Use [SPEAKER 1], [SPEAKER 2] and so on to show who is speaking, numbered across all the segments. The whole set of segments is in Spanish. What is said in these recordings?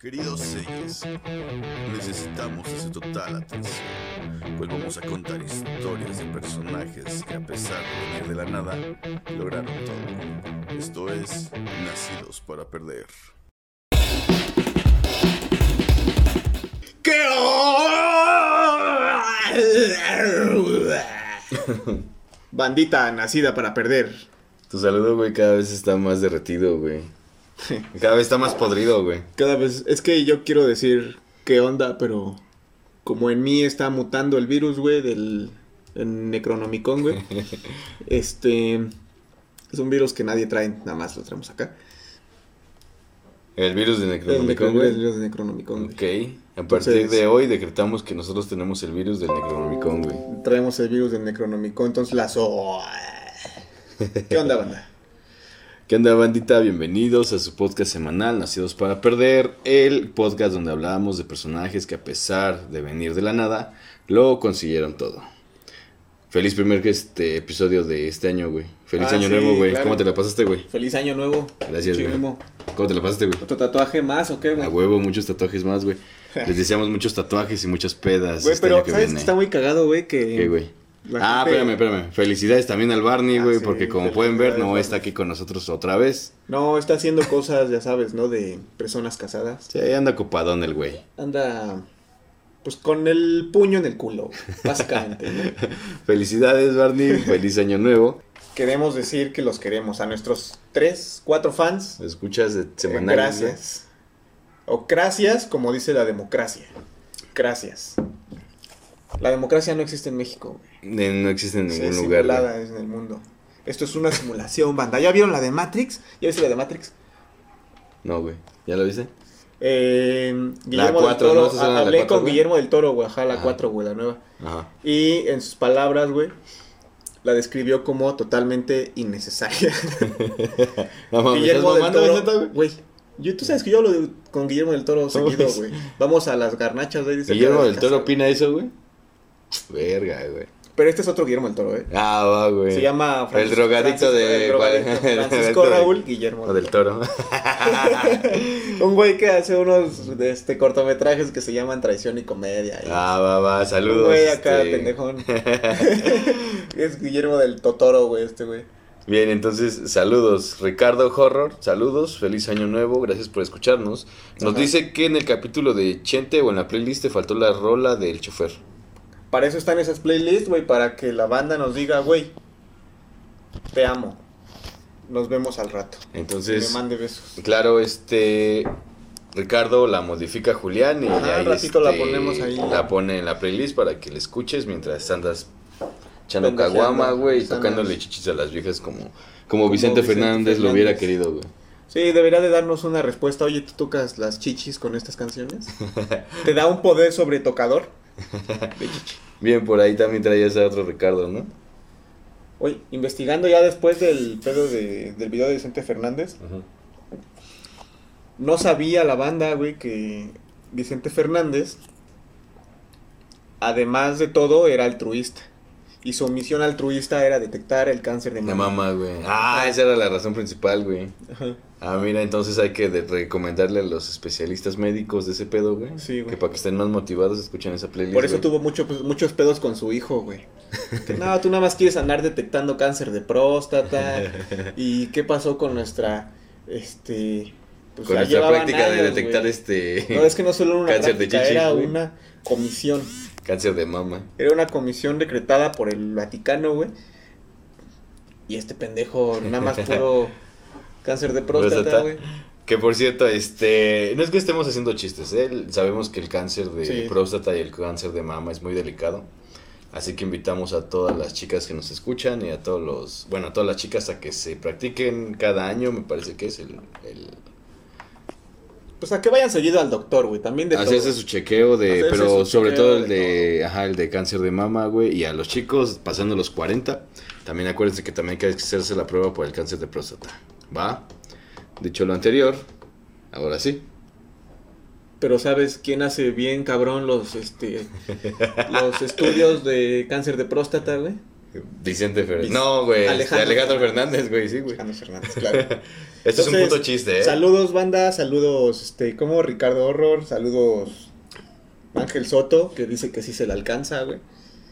[SPEAKER 1] Queridos seres, necesitamos de su total atención, pues vamos a contar historias de personajes que a pesar de venir de la nada, lograron todo. Esto es Nacidos para Perder.
[SPEAKER 2] Bandita nacida para perder.
[SPEAKER 3] Tu saludo, güey, cada vez está más derretido, güey. Cada vez está más podrido, güey.
[SPEAKER 2] Cada vez, es que yo quiero decir qué onda, pero como en mí está mutando el virus, güey, del el Necronomicon, güey. este es un virus que nadie trae, nada más lo traemos acá.
[SPEAKER 3] El virus de Necronomicon,
[SPEAKER 2] necro-
[SPEAKER 3] güey.
[SPEAKER 2] el virus de Necronomicon, güey.
[SPEAKER 3] Ok. A partir
[SPEAKER 2] Entonces-
[SPEAKER 3] de hoy decretamos que nosotros tenemos el virus del Necronomicon, güey.
[SPEAKER 2] Traemos el virus del Necronomicon, entonces la so... ¿Qué onda, banda?
[SPEAKER 3] ¿Qué onda, bandita? Bienvenidos a su podcast semanal, Nacidos para Perder, el podcast donde hablábamos de personajes que a pesar de venir de la nada, lo consiguieron todo. Feliz primer este episodio de este año, güey. Feliz
[SPEAKER 2] Ah,
[SPEAKER 3] año
[SPEAKER 2] sí,
[SPEAKER 3] nuevo, güey.
[SPEAKER 2] claro.
[SPEAKER 3] ¿Cómo te la pasaste, güey?
[SPEAKER 2] Feliz año nuevo.
[SPEAKER 3] Gracias, güey. ¿Cómo te la pasaste, güey?
[SPEAKER 2] ¿Otro tatuaje más o qué, güey?
[SPEAKER 3] A huevo, muchos tatuajes más, güey. Les deseamos muchos tatuajes y muchas pedas
[SPEAKER 2] Güey,
[SPEAKER 3] este
[SPEAKER 2] pero
[SPEAKER 3] año que
[SPEAKER 2] ¿sabes
[SPEAKER 3] viene.
[SPEAKER 2] que está muy cagado, güey? Que...
[SPEAKER 3] ¿Qué, güey?
[SPEAKER 2] La
[SPEAKER 3] Ah,
[SPEAKER 2] gente-
[SPEAKER 3] espérame, espérame. Felicidades también al Barney,
[SPEAKER 2] Ah,
[SPEAKER 3] güey,
[SPEAKER 2] sí,
[SPEAKER 3] porque como pueden ver, no está aquí con nosotros otra vez.
[SPEAKER 2] No, está haciendo cosas, ya sabes, ¿no? De personas casadas.
[SPEAKER 3] Sí, anda copadón el güey.
[SPEAKER 2] Anda, pues con el puño en el culo, básicamente. ¿no?
[SPEAKER 3] Felicidades, Barney. Feliz año nuevo.
[SPEAKER 2] Queremos decir que los queremos a nuestros tres, cuatro fans.
[SPEAKER 3] ¿Me escuchas de
[SPEAKER 2] eh,
[SPEAKER 3] semanal?
[SPEAKER 2] gracias. O gracias, como dice la democracia. Gracias. La democracia no existe en México, güey.
[SPEAKER 3] No existe en ningún lugar.
[SPEAKER 2] simulada, es en el mundo. Esto es una simulación, banda. ¿Ya vieron la de Matrix? ¿Ya viste la de Matrix?
[SPEAKER 3] No, güey. ¿Ya lo viste?
[SPEAKER 2] Eh, Guillermo
[SPEAKER 3] cuatro,
[SPEAKER 2] del
[SPEAKER 3] ¿no?
[SPEAKER 2] Toro.
[SPEAKER 3] La
[SPEAKER 2] hablé con
[SPEAKER 3] güey.
[SPEAKER 2] Guillermo del Toro, güey. Ajá, la
[SPEAKER 3] Ajá.
[SPEAKER 2] 4, güey, la nueva.
[SPEAKER 3] Ajá.
[SPEAKER 2] Y en sus palabras, güey, la describió como totalmente innecesaria.
[SPEAKER 3] No ¿estás
[SPEAKER 2] Guillermo del
[SPEAKER 3] neta,
[SPEAKER 2] Toro,
[SPEAKER 3] güey?
[SPEAKER 2] güey. Yo, tú sabes que yo hablo de- con Guillermo del Toro seguido, güey. Vamos a las garnachas, güey. dice
[SPEAKER 3] Guillermo del
[SPEAKER 2] de
[SPEAKER 3] Toro opina eso, güey. Verga, güey.
[SPEAKER 2] Pero este es otro Guillermo del Toro, eh.
[SPEAKER 3] Ah, va, güey.
[SPEAKER 2] Se llama
[SPEAKER 3] El drogadicto de-
[SPEAKER 2] el drogadicto
[SPEAKER 3] el
[SPEAKER 2] Francisco
[SPEAKER 3] de-
[SPEAKER 2] Raúl Guillermo.
[SPEAKER 3] O del Toro.
[SPEAKER 2] Un güey que hace unos de este, cortometrajes que se llaman Traición y Comedia. y-
[SPEAKER 3] ah, va, va.
[SPEAKER 2] Un
[SPEAKER 3] Saludos.
[SPEAKER 2] güey acá,
[SPEAKER 3] este.
[SPEAKER 2] pendejón. es Guillermo del Totoro, güey, este güey.
[SPEAKER 3] Bien, entonces, saludos. Ricardo Horror, saludos, feliz año nuevo, gracias por escucharnos. Nos
[SPEAKER 2] Ajá.
[SPEAKER 3] dice que en el capítulo de Chente o en la playlist te faltó la rola del chofer.
[SPEAKER 2] Para eso están esas playlists, güey, para que la banda nos diga, güey, te amo. Nos vemos al rato. Y
[SPEAKER 3] Entonces,
[SPEAKER 2] me mande besos.
[SPEAKER 3] claro, este Ricardo la modifica Julián y
[SPEAKER 2] Ajá,
[SPEAKER 3] ahí,
[SPEAKER 2] ratito la
[SPEAKER 3] este,
[SPEAKER 2] ponemos ahí.
[SPEAKER 3] La pone en la playlist para que la escuches mientras andas echando caguama, güey, y tocándole chichis a las viejas como, como, Vicente,
[SPEAKER 2] Vicente
[SPEAKER 3] Fernández, lo hubiera querido, güey.
[SPEAKER 2] Sí, debería de darnos una respuesta. Oye, ¿tú tocas las chichis con estas canciones? ¿Te da un poder sobre tocador?
[SPEAKER 3] Bien, por ahí también traías a otro Ricardo, ¿no?
[SPEAKER 2] Oye, investigando ya después del pedo de, del video de Vicente Fernández, no sabía la banda, güey, que Vicente Fernández, además de todo, era altruista. Y su misión altruista era detectar el cáncer de
[SPEAKER 3] De
[SPEAKER 2] mama.
[SPEAKER 3] güey. Ah, esa era la razón principal, güey.
[SPEAKER 2] Ajá.
[SPEAKER 3] Ah, mira, entonces hay que recomendarle a los especialistas médicos de ese pedo, güey.
[SPEAKER 2] Sí, güey.
[SPEAKER 3] Que para que estén más motivados escuchen esa playlist.
[SPEAKER 2] Por eso
[SPEAKER 3] güey.
[SPEAKER 2] tuvo mucho, pues, muchos pedos con su hijo, güey. Que, no, tú nada más quieres andar detectando cáncer de próstata. ¿Y qué pasó con nuestra, este... Pues
[SPEAKER 3] Con nuestra práctica de detectar
[SPEAKER 2] güey.
[SPEAKER 3] este
[SPEAKER 2] No, es que no solo una
[SPEAKER 3] Cáncer de chichis,
[SPEAKER 2] era
[SPEAKER 3] güey.
[SPEAKER 2] una comisión.
[SPEAKER 3] cáncer de mama.
[SPEAKER 2] Era una comisión decretada por el Vaticano, güey. Y este pendejo nada más puro cáncer de próstata,
[SPEAKER 3] Próstata.
[SPEAKER 2] güey.
[SPEAKER 3] Que por cierto, este, no es que estemos haciendo chistes, ¿eh? Sabemos que el cáncer de
[SPEAKER 2] Sí.
[SPEAKER 3] próstata y el cáncer de mama es muy delicado. Así que invitamos a todas las chicas que nos escuchan y a todos los, bueno, a todas las chicas a que se practiquen cada año, me parece que es el, el
[SPEAKER 2] Pues a que vayan seguido al doctor, güey. También de
[SPEAKER 3] hacerse
[SPEAKER 2] todo.
[SPEAKER 3] su chequeo de,
[SPEAKER 2] Hacerse
[SPEAKER 3] pero sobre todo el
[SPEAKER 2] de
[SPEAKER 3] de, ajá, el de cáncer de mama, güey, y a los chicos pasando los 40, también acuérdense que también hay que hacerse la prueba por el cáncer de próstata, ¿va? Dicho lo anterior, ahora sí.
[SPEAKER 2] Pero ¿sabes quién hace bien, cabrón, los, este, los estudios de cáncer de próstata, güey?
[SPEAKER 3] Vicente Fernández. No, güey.
[SPEAKER 2] Alejandro
[SPEAKER 3] Alejandro, Fernández, güey, sí, güey.
[SPEAKER 2] Alejandro Fernández, claro.
[SPEAKER 3] Esto es un puto chiste, ¿eh?
[SPEAKER 2] Saludos, banda, saludos, este, como Ricardo Horror, saludos Ángel Soto, que dice que sí se le alcanza, güey.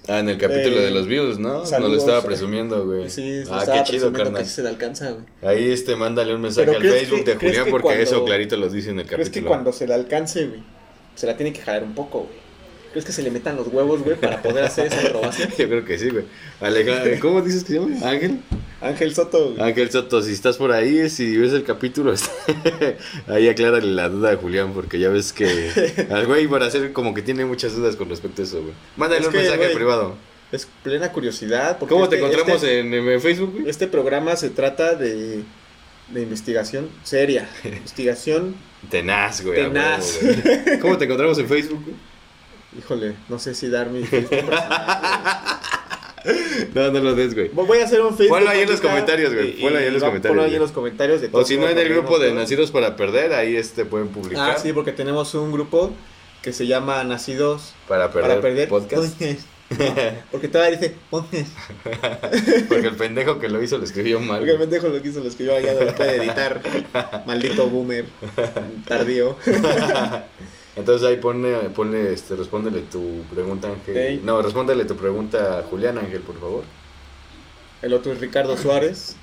[SPEAKER 3] Ah, en el capítulo
[SPEAKER 2] Eh,
[SPEAKER 3] de los views, ¿no? Nos lo
[SPEAKER 2] saludos,
[SPEAKER 3] estaba
[SPEAKER 2] eh,
[SPEAKER 3] presumiendo, güey.
[SPEAKER 2] Sí,
[SPEAKER 3] ah,
[SPEAKER 2] estaba
[SPEAKER 3] qué chido, carnal.
[SPEAKER 2] que se le alcanza, güey.
[SPEAKER 3] Ahí, este, mándale un mensaje
[SPEAKER 2] Pero
[SPEAKER 3] al
[SPEAKER 2] ¿crees
[SPEAKER 3] Facebook
[SPEAKER 2] que-
[SPEAKER 3] de
[SPEAKER 2] crees
[SPEAKER 3] Julián
[SPEAKER 2] que
[SPEAKER 3] porque
[SPEAKER 2] cuando-
[SPEAKER 3] eso clarito lo dice en el
[SPEAKER 2] ¿Crees
[SPEAKER 3] capítulo.
[SPEAKER 2] que cuando se le alcance, güey, se la tiene que jalar un poco, güey? ¿Crees que se le metan los huevos, güey, para poder hacer esa acrobacia?
[SPEAKER 3] Yo creo que sí, güey. Alejandro, ¿cómo dices que se llama? Ángel.
[SPEAKER 2] Ángel Soto, güey.
[SPEAKER 3] Ángel Soto, si estás por ahí, si ves el capítulo, ahí aclárale la duda a Julián, porque ya ves que al güey para hacer como que tiene muchas dudas con respecto a eso, güey. Mándale
[SPEAKER 2] Es
[SPEAKER 3] un
[SPEAKER 2] que,
[SPEAKER 3] mensaje
[SPEAKER 2] güey,
[SPEAKER 3] privado.
[SPEAKER 2] Es plena curiosidad. porque
[SPEAKER 3] ¿Cómo te
[SPEAKER 2] este-
[SPEAKER 3] encontramos
[SPEAKER 2] este-
[SPEAKER 3] en, en Facebook, güey?
[SPEAKER 2] Este programa se trata de, de investigación seria. investigación,
[SPEAKER 3] Tenaz, güey.
[SPEAKER 2] Tenaz.
[SPEAKER 3] huevo, güey. ¿Cómo te encontramos en Facebook, güey?
[SPEAKER 2] híjole, no sé si dar mi Facebook personal.
[SPEAKER 3] No, no lo des, güey.
[SPEAKER 2] Voy a hacer un Facebook.
[SPEAKER 3] Ponlo ahí en los comentarios, güey. Ponlo ahí en los comentarios,
[SPEAKER 2] Ponlo ahí en los comentarios. De
[SPEAKER 3] O si no, en el grupo de. Nacidos para Perder, ahí este pueden publicar.
[SPEAKER 2] Ah, sí, porque tenemos un grupo que se llama Nacidos
[SPEAKER 3] Para perder,
[SPEAKER 2] para Perder
[SPEAKER 3] podcast.
[SPEAKER 2] No, porque todavía dice podcast.
[SPEAKER 3] Porque el pendejo que lo hizo lo escribió mal.
[SPEAKER 2] Porque el pendejo lo quiso, lo escribió allá, no lo puede editar. Maldito boomer. Tardío.
[SPEAKER 3] Entonces ahí ponle, ponle, este, respóndele tu pregunta, Ángel. No, respóndele tu pregunta a Julián Ángel, por favor.
[SPEAKER 2] El otro es Ricardo Suárez.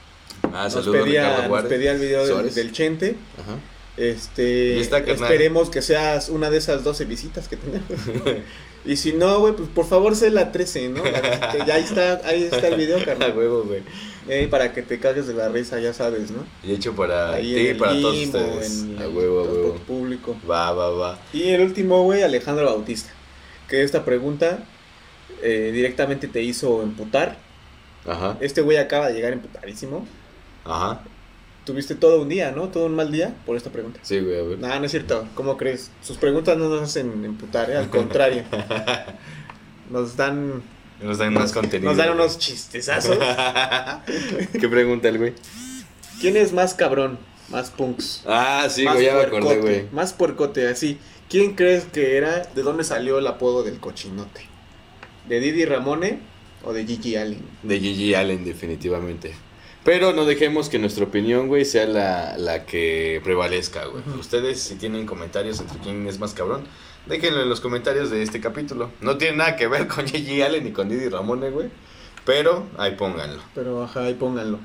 [SPEAKER 3] Ah,
[SPEAKER 2] Nos
[SPEAKER 3] saludos
[SPEAKER 2] pedía,
[SPEAKER 3] Ricardo
[SPEAKER 2] nos pedía el video del, Chente.
[SPEAKER 3] Ajá.
[SPEAKER 2] Este, esperemos que seas una de esas 12 visitas que tenemos. y si no, güey, pues por favor sé la 13, ¿no? Que- ya ahí está, ahí está el video,
[SPEAKER 3] A
[SPEAKER 2] carnal.
[SPEAKER 3] huevo, güey.
[SPEAKER 2] Ey, para que te cagues de la risa, ya sabes, ¿no?
[SPEAKER 3] Y hecho para
[SPEAKER 2] Ahí
[SPEAKER 3] ti y para todos ustedes.
[SPEAKER 2] en
[SPEAKER 3] A huevo, a huevo.
[SPEAKER 2] público.
[SPEAKER 3] Va, va, va.
[SPEAKER 2] Y el último, güey, Alejandro Bautista. Que esta pregunta eh, directamente te hizo emputar.
[SPEAKER 3] Ajá,
[SPEAKER 2] Este güey acaba de llegar emputadísimo.
[SPEAKER 3] ajá.
[SPEAKER 2] Tuviste todo un día, ¿no? Todo un mal día por esta pregunta.
[SPEAKER 3] Sí, güey, a ver.
[SPEAKER 2] No, no es cierto. ¿Cómo crees? Sus preguntas no nos hacen emputar, ¿eh? Al contrario. Nos dan,
[SPEAKER 3] Nos dan más contenido.
[SPEAKER 2] nos dan unos chistezazos.
[SPEAKER 3] ¿Qué pregunta el güey?
[SPEAKER 2] ¿Quién es más cabrón? Más punks.
[SPEAKER 3] Ah, sí,
[SPEAKER 2] más
[SPEAKER 3] güey, ya me acordé, güey.
[SPEAKER 2] Más puercote, así. ¿Quién crees que era? ¿De dónde salió el apodo del cochinote? ¿De Didi Ramone o de Gigi Allen?
[SPEAKER 3] De Gigi Allen, definitivamente. Pero no dejemos que nuestra opinión, güey, sea la, la que prevalezca, güey. Ustedes, si tienen comentarios entre quién es más cabrón, déjenlo en los comentarios de este capítulo. No tiene nada que ver con Gigi Allen ni con Didi Ramone, güey. Pero ahí pónganlo.
[SPEAKER 2] Pero ajá, ahí pónganlo.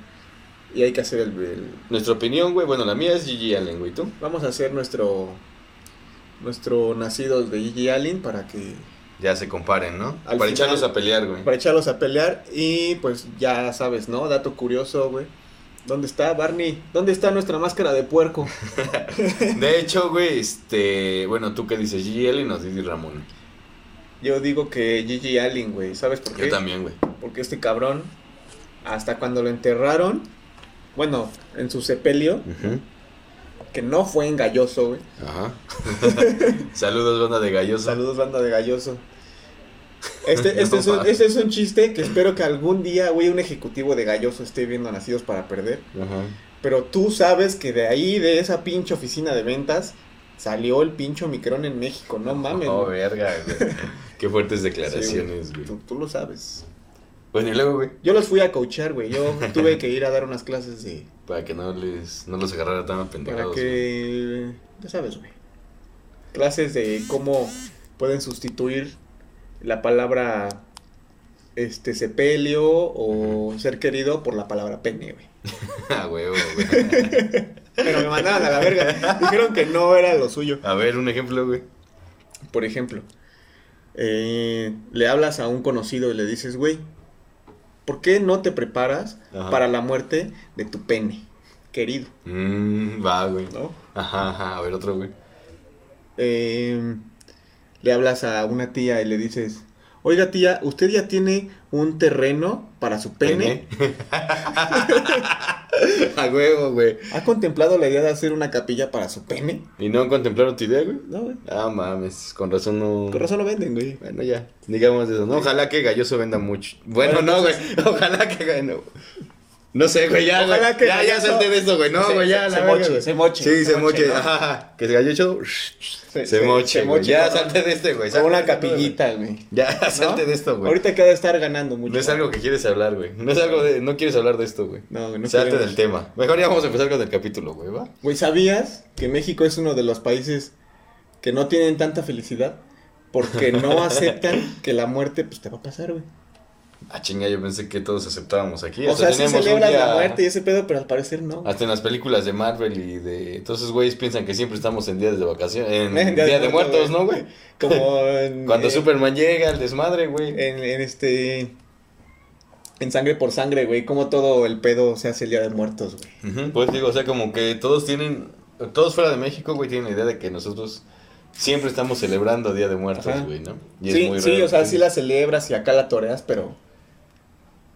[SPEAKER 2] Y hay que hacer el, el-
[SPEAKER 3] Nuestra opinión, güey, bueno, la mía es Gigi Allen, güey, ¿tú?
[SPEAKER 2] Vamos a hacer nuestro. Nuestro nacidos de Gigi Allen para que.
[SPEAKER 3] Ya se comparen, ¿no?
[SPEAKER 2] Al
[SPEAKER 3] Para
[SPEAKER 2] final-
[SPEAKER 3] echarlos a pelear, güey.
[SPEAKER 2] Para echarlos a pelear. Y pues ya sabes, ¿no? Dato curioso, güey. ¿Dónde está Barney? ¿Dónde está nuestra máscara de puerco?
[SPEAKER 3] De hecho, güey, este... Bueno, ¿tú qué dices? ¿Gigi Allen o Didi Ramone?
[SPEAKER 2] Yo digo que Gigi Allen, güey. ¿Sabes por qué?
[SPEAKER 3] Yo también, güey.
[SPEAKER 2] Porque este cabrón, hasta cuando lo enterraron, bueno, en su sepelio,
[SPEAKER 3] Ujú.
[SPEAKER 2] Que no fue en Galloso, güey.
[SPEAKER 3] Ajá. Saludos, banda de galloso.
[SPEAKER 2] Saludos, banda de Galloso. Este, este, es un, este es un chiste que espero que algún día, güey, un ejecutivo de Galloso esté viendo Nacidos para Perder.
[SPEAKER 3] Ajá.
[SPEAKER 2] Pero tú sabes que de ahí, de esa pinche oficina de ventas, salió el pinche Omicron en México. No mames,
[SPEAKER 3] Oh,
[SPEAKER 2] güey.
[SPEAKER 3] verga, güey. Qué fuertes
[SPEAKER 2] Sí,
[SPEAKER 3] declaraciones, güey.
[SPEAKER 2] Tú, tú lo sabes.
[SPEAKER 3] Bueno, y luego, güey,
[SPEAKER 2] Yo los fui a coachar, güey. Yo tuve que ir a dar unas clases de...
[SPEAKER 3] para que no les no los agarrara tan
[SPEAKER 2] Para
[SPEAKER 3] apendejados. güey.
[SPEAKER 2] que... Ya sabes, güey. Clases de cómo pueden sustituir la palabra este sepelio o ser querido por la palabra pene, güey.
[SPEAKER 3] Ah, huevo, güey.
[SPEAKER 2] Pero me mandaron a la verga. Dijeron que no era lo suyo.
[SPEAKER 3] A ver, un ejemplo, güey.
[SPEAKER 2] Por ejemplo, eh, le hablas a un conocido y le dices, güey, ¿por qué no te preparas
[SPEAKER 3] Ajá.
[SPEAKER 2] para la muerte de tu pene, querido?
[SPEAKER 3] Mmm, va, güey.
[SPEAKER 2] ¿No?
[SPEAKER 3] Ajá, ajá. A ver, otro, güey.
[SPEAKER 2] Eh, le hablas a una tía y le dices, oiga tía, ¿usted ya tiene un terreno para su pene?
[SPEAKER 3] A huevo, güey.
[SPEAKER 2] ¿Ha contemplado la idea de hacer una capilla para su pene?
[SPEAKER 3] ¿Y no contemplaron tu idea, güey?
[SPEAKER 2] No, güey.
[SPEAKER 3] Ah, mames, con razón no.
[SPEAKER 2] Con razón lo venden, güey.
[SPEAKER 3] Bueno, ya, digamos eso, ¿no? Ojalá que Galloso venda mucho. Bueno,
[SPEAKER 2] Bueno,
[SPEAKER 3] no, güey. Ojalá que gane. No sé, güey, ya,
[SPEAKER 2] Ojalá
[SPEAKER 3] güey,
[SPEAKER 2] que
[SPEAKER 3] ya, ya salte de esto, güey. No,
[SPEAKER 2] se-
[SPEAKER 3] güey, ya,
[SPEAKER 2] se-
[SPEAKER 3] la
[SPEAKER 2] se moche,
[SPEAKER 3] güey.
[SPEAKER 2] se moche,
[SPEAKER 3] Sí, se,
[SPEAKER 2] se
[SPEAKER 3] moche,
[SPEAKER 2] moche, ¿no?
[SPEAKER 3] ajá. Que
[SPEAKER 2] Se,
[SPEAKER 3] se, moche, güey. Ya,
[SPEAKER 2] ¿no?
[SPEAKER 3] salte de este, güey.
[SPEAKER 2] Una
[SPEAKER 3] salte este,
[SPEAKER 2] capillita, güey.
[SPEAKER 3] güey. Ya, salte de esto, güey.
[SPEAKER 2] Ahorita que ha de estar ganando mucho.
[SPEAKER 3] No es algo que quieres hablar, güey. No es algo de. No quieres hablar de esto, güey.
[SPEAKER 2] No, güey, no
[SPEAKER 3] Salte
[SPEAKER 2] queremos.
[SPEAKER 3] del tema. Mejor ya vamos a empezar con el capítulo, güey, ¿va?
[SPEAKER 2] Güey, ¿sabías que México es uno de los países que no tienen tanta felicidad? Porque no aceptan que la muerte pues te va a pasar, güey.
[SPEAKER 3] Ah, chinga, yo pensé que todos aceptábamos aquí.
[SPEAKER 2] O
[SPEAKER 3] Hasta
[SPEAKER 2] sea, sí
[SPEAKER 3] día-
[SPEAKER 2] la muerte y ese pedo, pero al parecer no.
[SPEAKER 3] Hasta en las películas de Marvel y de. Entonces, güeyes piensan que siempre estamos en días de vacaciones. En
[SPEAKER 2] En
[SPEAKER 3] Día,
[SPEAKER 2] Día
[SPEAKER 3] de, Muertos, ¿no, güey?
[SPEAKER 2] Como en,
[SPEAKER 3] Cuando
[SPEAKER 2] eh,
[SPEAKER 3] Superman llega, el desmadre, güey.
[SPEAKER 2] en, en este en sangre por sangre, güey, como todo el pedo se hace el día de muertos, güey.
[SPEAKER 3] Pues digo, o sea, como que todos tienen. Todos fuera de México, güey, tienen la idea de que nosotros siempre estamos celebrando Día de Muertos, güey, ¿no? Y
[SPEAKER 2] Sí, sí,
[SPEAKER 3] raro
[SPEAKER 2] o sea, sí la celebras y acá la toreas, pero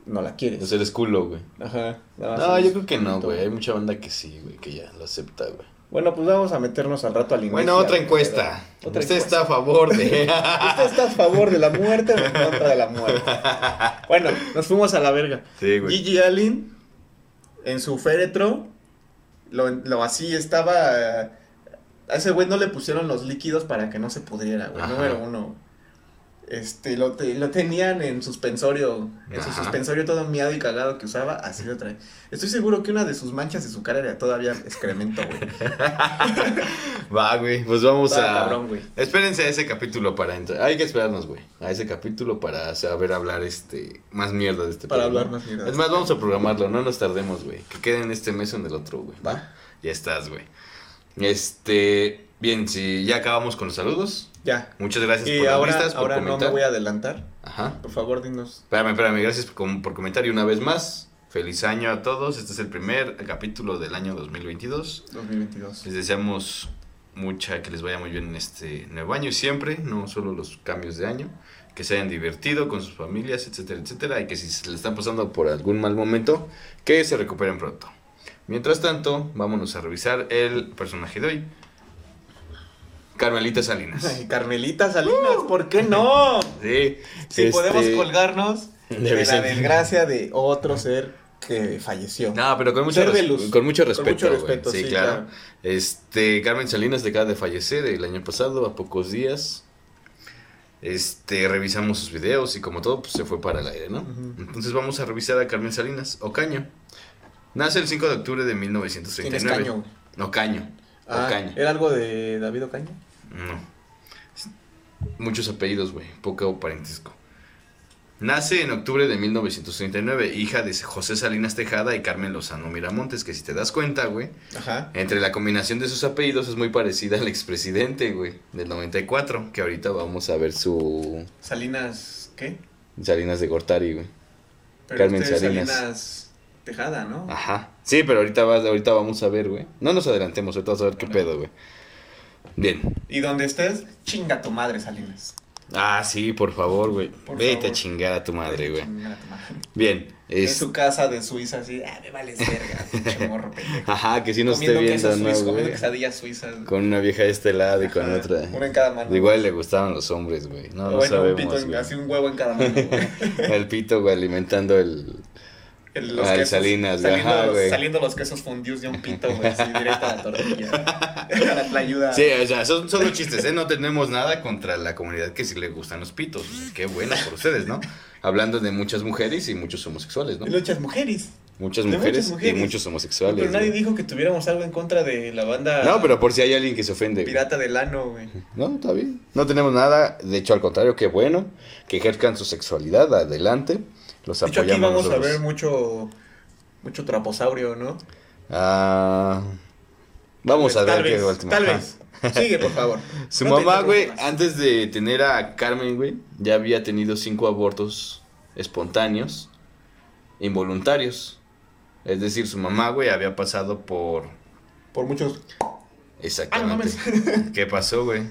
[SPEAKER 2] no la quieres.
[SPEAKER 3] Sea, eres culo, güey.
[SPEAKER 2] Ajá.
[SPEAKER 3] No, yo creo que no, güey. Hay mucha banda que sí, güey, que ya lo acepta, güey.
[SPEAKER 2] Bueno, pues vamos a meternos al rato al inicio.
[SPEAKER 3] Bueno, otra encuesta.
[SPEAKER 2] Otra
[SPEAKER 3] ¿Usted
[SPEAKER 2] encuesta.
[SPEAKER 3] está a favor de.?
[SPEAKER 2] ¿Usted está a favor de la muerte o en contra de la muerte? Bueno, nos fuimos a la verga.
[SPEAKER 3] sí, güey.
[SPEAKER 2] Gigi Allen, en su féretro, lo, lo así estaba. A ese güey no le pusieron los líquidos para que no se pudriera, güey.
[SPEAKER 3] Ajá.
[SPEAKER 2] Número uno. Este, lo, te- lo tenían en suspensorio, en su suspensorio todo miado y cagado que usaba, así lo trae. Estoy seguro que una de sus manchas de su cara era todavía excremento, güey.
[SPEAKER 3] Va, güey. Pues vamos a.
[SPEAKER 2] cabrón, güey.
[SPEAKER 3] Espérense a ese capítulo para entrar. Hay que esperarnos, güey. A ese capítulo para saber hablar este más mierda de este
[SPEAKER 2] Para hablar más mierda.
[SPEAKER 3] Es más, vamos a programarlo, no nos tardemos, güey. Que quede en este mes o en el otro, güey.
[SPEAKER 2] Va.
[SPEAKER 3] Ya estás, güey. Este. Bien, si ya acabamos con los saludos.
[SPEAKER 2] Ya.
[SPEAKER 3] Muchas gracias
[SPEAKER 2] Y
[SPEAKER 3] por las
[SPEAKER 2] ahora,
[SPEAKER 3] vistas, por
[SPEAKER 2] ahora no me voy a adelantar.
[SPEAKER 3] Ajá.
[SPEAKER 2] Por favor, dinos.
[SPEAKER 3] Espérame, espérame, gracias por comentar y una vez más. Feliz año a todos. Este es el primer capítulo del año 2022.
[SPEAKER 2] 2022.
[SPEAKER 3] Les deseamos mucha que les vaya muy bien en este nuevo año y siempre, no solo los cambios de año, que se hayan divertido con sus familias, etcétera, etcétera, y que si se le están pasando por algún mal momento, que se recuperen pronto. Mientras tanto, vámonos a revisar el personaje de hoy. Carmelita Salinas.
[SPEAKER 2] Ay, Carmelita Salinas, ¿por qué no?
[SPEAKER 3] Sí,
[SPEAKER 2] Si
[SPEAKER 3] este,
[SPEAKER 2] podemos colgarnos
[SPEAKER 3] de
[SPEAKER 2] de, la desgracia de otro ser que falleció.
[SPEAKER 3] No, pero con mucho,
[SPEAKER 2] Ser de
[SPEAKER 3] res-
[SPEAKER 2] luz.
[SPEAKER 3] con mucho
[SPEAKER 2] Con
[SPEAKER 3] respeto.
[SPEAKER 2] mucho
[SPEAKER 3] güey.
[SPEAKER 2] respeto,
[SPEAKER 3] sí,
[SPEAKER 2] sí,
[SPEAKER 3] claro.
[SPEAKER 2] claro.
[SPEAKER 3] Este, Carmen Salinas acaba de fallecer el año pasado, a pocos días. Este, revisamos sus videos y como todo, pues se fue para el aire, ¿no? Entonces vamos a revisar a Carmen Salinas, Ocaño. Nace el 5 de octubre de
[SPEAKER 2] Tienes
[SPEAKER 3] 1939.
[SPEAKER 2] caño.
[SPEAKER 3] Ocaño.
[SPEAKER 2] Ah,
[SPEAKER 3] Ocaño.
[SPEAKER 2] ¿Era algo de David Ocaño?
[SPEAKER 3] No. Muchos apellidos, güey. Poco parentesco. Nace en octubre de 1939, hija de José Salinas Tejada y Carmen Lozano Miramontes, que si te das cuenta, güey,
[SPEAKER 2] Ajá.
[SPEAKER 3] entre la combinación de sus apellidos es muy parecida al expresidente, güey, del 94, que ahorita vamos a ver su
[SPEAKER 2] Salinas, ¿qué?
[SPEAKER 3] Salinas de Gortari, güey.
[SPEAKER 2] Pero
[SPEAKER 3] Carmen
[SPEAKER 2] usted es
[SPEAKER 3] Salinas.
[SPEAKER 2] Salinas Tejada, ¿no?
[SPEAKER 3] Ajá. Sí, pero ahorita, vas, ahorita vamos a ver, güey. No nos adelantemos, ahorita vamos a ver qué pedo, güey. Bien.
[SPEAKER 2] Y donde estés, chinga tu madre, Salinas.
[SPEAKER 3] Ah, sí, por favor, güey. Vete
[SPEAKER 2] favor.
[SPEAKER 3] a chingar a tu madre, güey. Bien.
[SPEAKER 2] En
[SPEAKER 3] Es...
[SPEAKER 2] su casa de Suiza, así, ah, me vale verga, pinche morro pendejo.
[SPEAKER 3] Ajá, que sí nos esté viendo,
[SPEAKER 2] queso
[SPEAKER 3] ¿no,
[SPEAKER 2] suizo,
[SPEAKER 3] güey?
[SPEAKER 2] comiendo quesadillas suizas.
[SPEAKER 3] Con una vieja de este lado y con otra.
[SPEAKER 2] Una en cada mano.
[SPEAKER 3] Igual le gustaban los hombres, güey. No, no
[SPEAKER 2] bueno, un
[SPEAKER 3] sabemos,
[SPEAKER 2] pito, en-
[SPEAKER 3] güey.
[SPEAKER 2] así un huevo en cada mano. güey.
[SPEAKER 3] El pito, güey, alimentando el... Ah, el Salinas,
[SPEAKER 2] saliendo,
[SPEAKER 3] ajá,
[SPEAKER 2] los, saliendo los quesos fundidos de un pito, güey, así directo a la tortilla. la, la ayuda.
[SPEAKER 3] Sí, o sea, son solo chistes, ¿eh? No tenemos nada contra la comunidad que sí le gustan los pitos. O sea, qué bueno por ustedes, ¿no? Hablando de muchas mujeres y muchos homosexuales, ¿no?
[SPEAKER 2] Muchas mujeres.
[SPEAKER 3] Muchas mujeres,
[SPEAKER 2] muchas mujeres.
[SPEAKER 3] y muchos homosexuales.
[SPEAKER 2] pero nadie
[SPEAKER 3] güey.
[SPEAKER 2] dijo que tuviéramos algo en contra de la banda
[SPEAKER 3] No, pero por si hay alguien que se ofende.
[SPEAKER 2] pirata del ano, güey.
[SPEAKER 3] No, está bien. No tenemos nada. De hecho, al contrario, qué bueno. Que ejerzan su sexualidad. Adelante. Los
[SPEAKER 2] De hecho, aquí vamos a ver mucho, mucho traposaurio, ¿no?
[SPEAKER 3] Ah, vamos a ver qué
[SPEAKER 2] vez,
[SPEAKER 3] última.
[SPEAKER 2] Tal vez. Sigue, por favor.
[SPEAKER 3] Su
[SPEAKER 2] No
[SPEAKER 3] mamá, güey, antes de tener a Carmen, güey, ya había tenido cinco abortos espontáneos, involuntarios. Es decir, su mamá, güey, había pasado por...
[SPEAKER 2] Por muchos.
[SPEAKER 3] Exactamente.
[SPEAKER 2] Ah,
[SPEAKER 3] ¿Qué pasó, güey?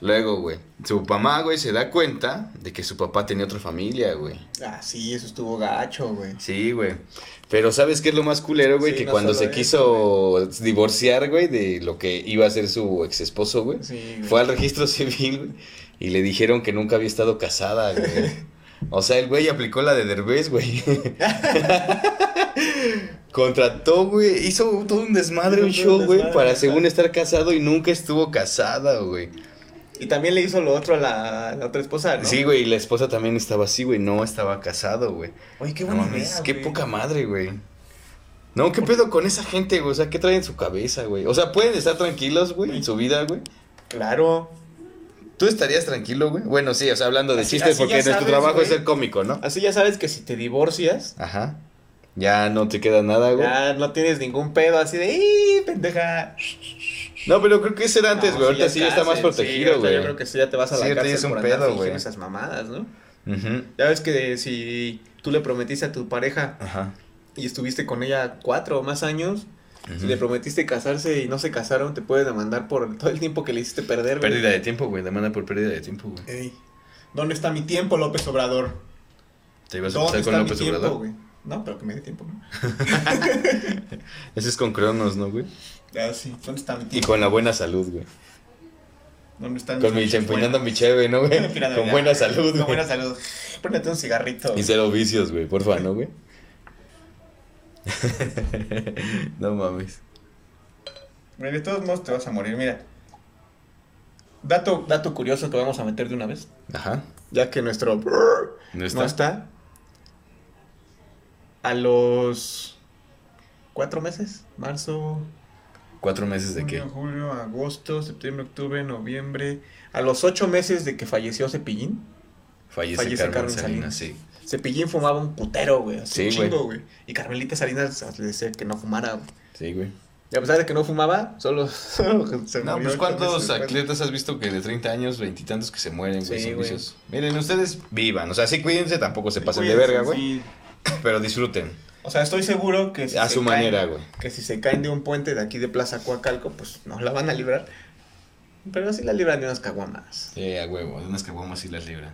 [SPEAKER 3] Luego, güey, su mamá, güey, se da cuenta de que su papá tenía otra familia, güey.
[SPEAKER 2] Ah, sí, eso estuvo gacho, güey.
[SPEAKER 3] Sí, güey. Pero ¿sabes qué es lo más culero, güey?
[SPEAKER 2] Sí,
[SPEAKER 3] que
[SPEAKER 2] no
[SPEAKER 3] cuando se
[SPEAKER 2] eso,
[SPEAKER 3] quiso divorciar, güey, de lo que iba a ser su ex esposo, güey.
[SPEAKER 2] Sí, güey.
[SPEAKER 3] Fue al registro civil, güey, y le dijeron que nunca había estado casada, güey. O sea, el güey aplicó la de Derbez, güey. Contrató, güey. Hizo todo un desmadre, un show, güey, para según estar casado y nunca estuvo casada, güey.
[SPEAKER 2] Y también le hizo lo otro a la, la otra esposa, ¿no?
[SPEAKER 3] Sí, güey, y la esposa también estaba así, güey. No estaba casado, güey.
[SPEAKER 2] Oye, qué
[SPEAKER 3] No
[SPEAKER 2] buena
[SPEAKER 3] mames,
[SPEAKER 2] idea,
[SPEAKER 3] qué
[SPEAKER 2] güey.
[SPEAKER 3] poca madre, güey. No, ¿qué pedo con esa gente, güey? O sea, ¿qué traen en su cabeza, güey? O sea, pueden estar tranquilos, güey, en su vida, güey.
[SPEAKER 2] Claro.
[SPEAKER 3] ¿Tú estarías tranquilo, güey? Bueno, sí, o sea, hablando de
[SPEAKER 2] Así-
[SPEAKER 3] chistes,
[SPEAKER 2] así
[SPEAKER 3] porque nuestro
[SPEAKER 2] sabes,
[SPEAKER 3] trabajo
[SPEAKER 2] güey.
[SPEAKER 3] es ser cómico, ¿no?
[SPEAKER 2] Así ya sabes que si te divorcias,
[SPEAKER 3] Ajá. Ya no te queda nada, güey.
[SPEAKER 2] ya no tienes ningún pedo así de ¡Ih, pendeja!
[SPEAKER 3] No, pero creo que ese era antes,
[SPEAKER 2] No,
[SPEAKER 3] güey. Ahorita
[SPEAKER 2] es
[SPEAKER 3] sí ya está más
[SPEAKER 2] sí,
[SPEAKER 3] protegido,
[SPEAKER 2] ahorita
[SPEAKER 3] güey.
[SPEAKER 2] Yo creo que sí ya te vas a
[SPEAKER 3] Sí,
[SPEAKER 2] la
[SPEAKER 3] ahorita
[SPEAKER 2] cárcel
[SPEAKER 3] es un
[SPEAKER 2] por andar
[SPEAKER 3] pedo, güey.
[SPEAKER 2] esas mamadas, ¿no? Ya ves que si tú le prometiste a tu pareja
[SPEAKER 3] Ajá.
[SPEAKER 2] y estuviste con ella cuatro o más años, si le prometiste casarse y no se casaron, te puede demandar por todo el tiempo que le hiciste perder, güey.
[SPEAKER 3] Pérdida de tiempo, güey. Demanda por pérdida de tiempo, güey.
[SPEAKER 2] Ey, ¿Dónde está mi tiempo, López Obrador?
[SPEAKER 3] Te ibas a
[SPEAKER 2] ¿Dónde
[SPEAKER 3] pasar
[SPEAKER 2] está
[SPEAKER 3] con López
[SPEAKER 2] tiempo,
[SPEAKER 3] Obrador.
[SPEAKER 2] No, pero que me dé tiempo, ¿no?
[SPEAKER 3] Ese es con Cronos, ¿no, güey?
[SPEAKER 2] Ya, sí. ¿Dónde está mi
[SPEAKER 3] Y con la buena salud, güey.
[SPEAKER 2] ¿Dónde está
[SPEAKER 3] Con mi champuñando mi cheve, ¿no, güey? Con buena salud,
[SPEAKER 2] Con
[SPEAKER 3] güey.
[SPEAKER 2] buena salud. Préndete un cigarrito.
[SPEAKER 3] Y cero vicios, güey. Porfa, ¿no, güey? no mames.
[SPEAKER 2] Mira, de todos modos te vas a morir, mira. Dato, dato curioso que vamos a meter de una vez.
[SPEAKER 3] Ajá.
[SPEAKER 2] Ya que nuestro
[SPEAKER 3] ¿No está?
[SPEAKER 2] no está. A los cuatro meses, marzo,
[SPEAKER 3] ¿Cuatro meses de qué?
[SPEAKER 2] julio, agosto, septiembre, octubre, noviembre. A los ocho meses de que falleció Cepillín,
[SPEAKER 3] Fallece,
[SPEAKER 2] Fallece
[SPEAKER 3] Carmen,
[SPEAKER 2] Carmen
[SPEAKER 3] Salinas,
[SPEAKER 2] Salinas.
[SPEAKER 3] sí.
[SPEAKER 2] Cepillín fumaba un putero, güey. Así
[SPEAKER 3] Sí,
[SPEAKER 2] un chingo, güey. Y Carmelita Salinas le decía que no fumara, güey.
[SPEAKER 3] Sí, güey.
[SPEAKER 2] Y a pesar de que no fumaba, solo, solo se
[SPEAKER 3] No,
[SPEAKER 2] murió
[SPEAKER 3] pues ¿cuántos atletas has visto que de 30 años, veintitantos que se mueren, güey,
[SPEAKER 2] Sí,
[SPEAKER 3] sin
[SPEAKER 2] güey.
[SPEAKER 3] vicios? Miren, ustedes vivan, o sea, sí cuídense, tampoco se pasen de
[SPEAKER 2] Cuídense,
[SPEAKER 3] verga, güey,
[SPEAKER 2] sí.
[SPEAKER 3] pero disfruten,
[SPEAKER 2] O sea, estoy seguro que si
[SPEAKER 3] a
[SPEAKER 2] se
[SPEAKER 3] su
[SPEAKER 2] caen-
[SPEAKER 3] manera, güey.
[SPEAKER 2] que si se caen de un puente de aquí de Plaza Coacalco, pues no la van a librar. Pero así la libran de unas caguamas.
[SPEAKER 3] Sí, a huevo, de unas caguamas sí las libran.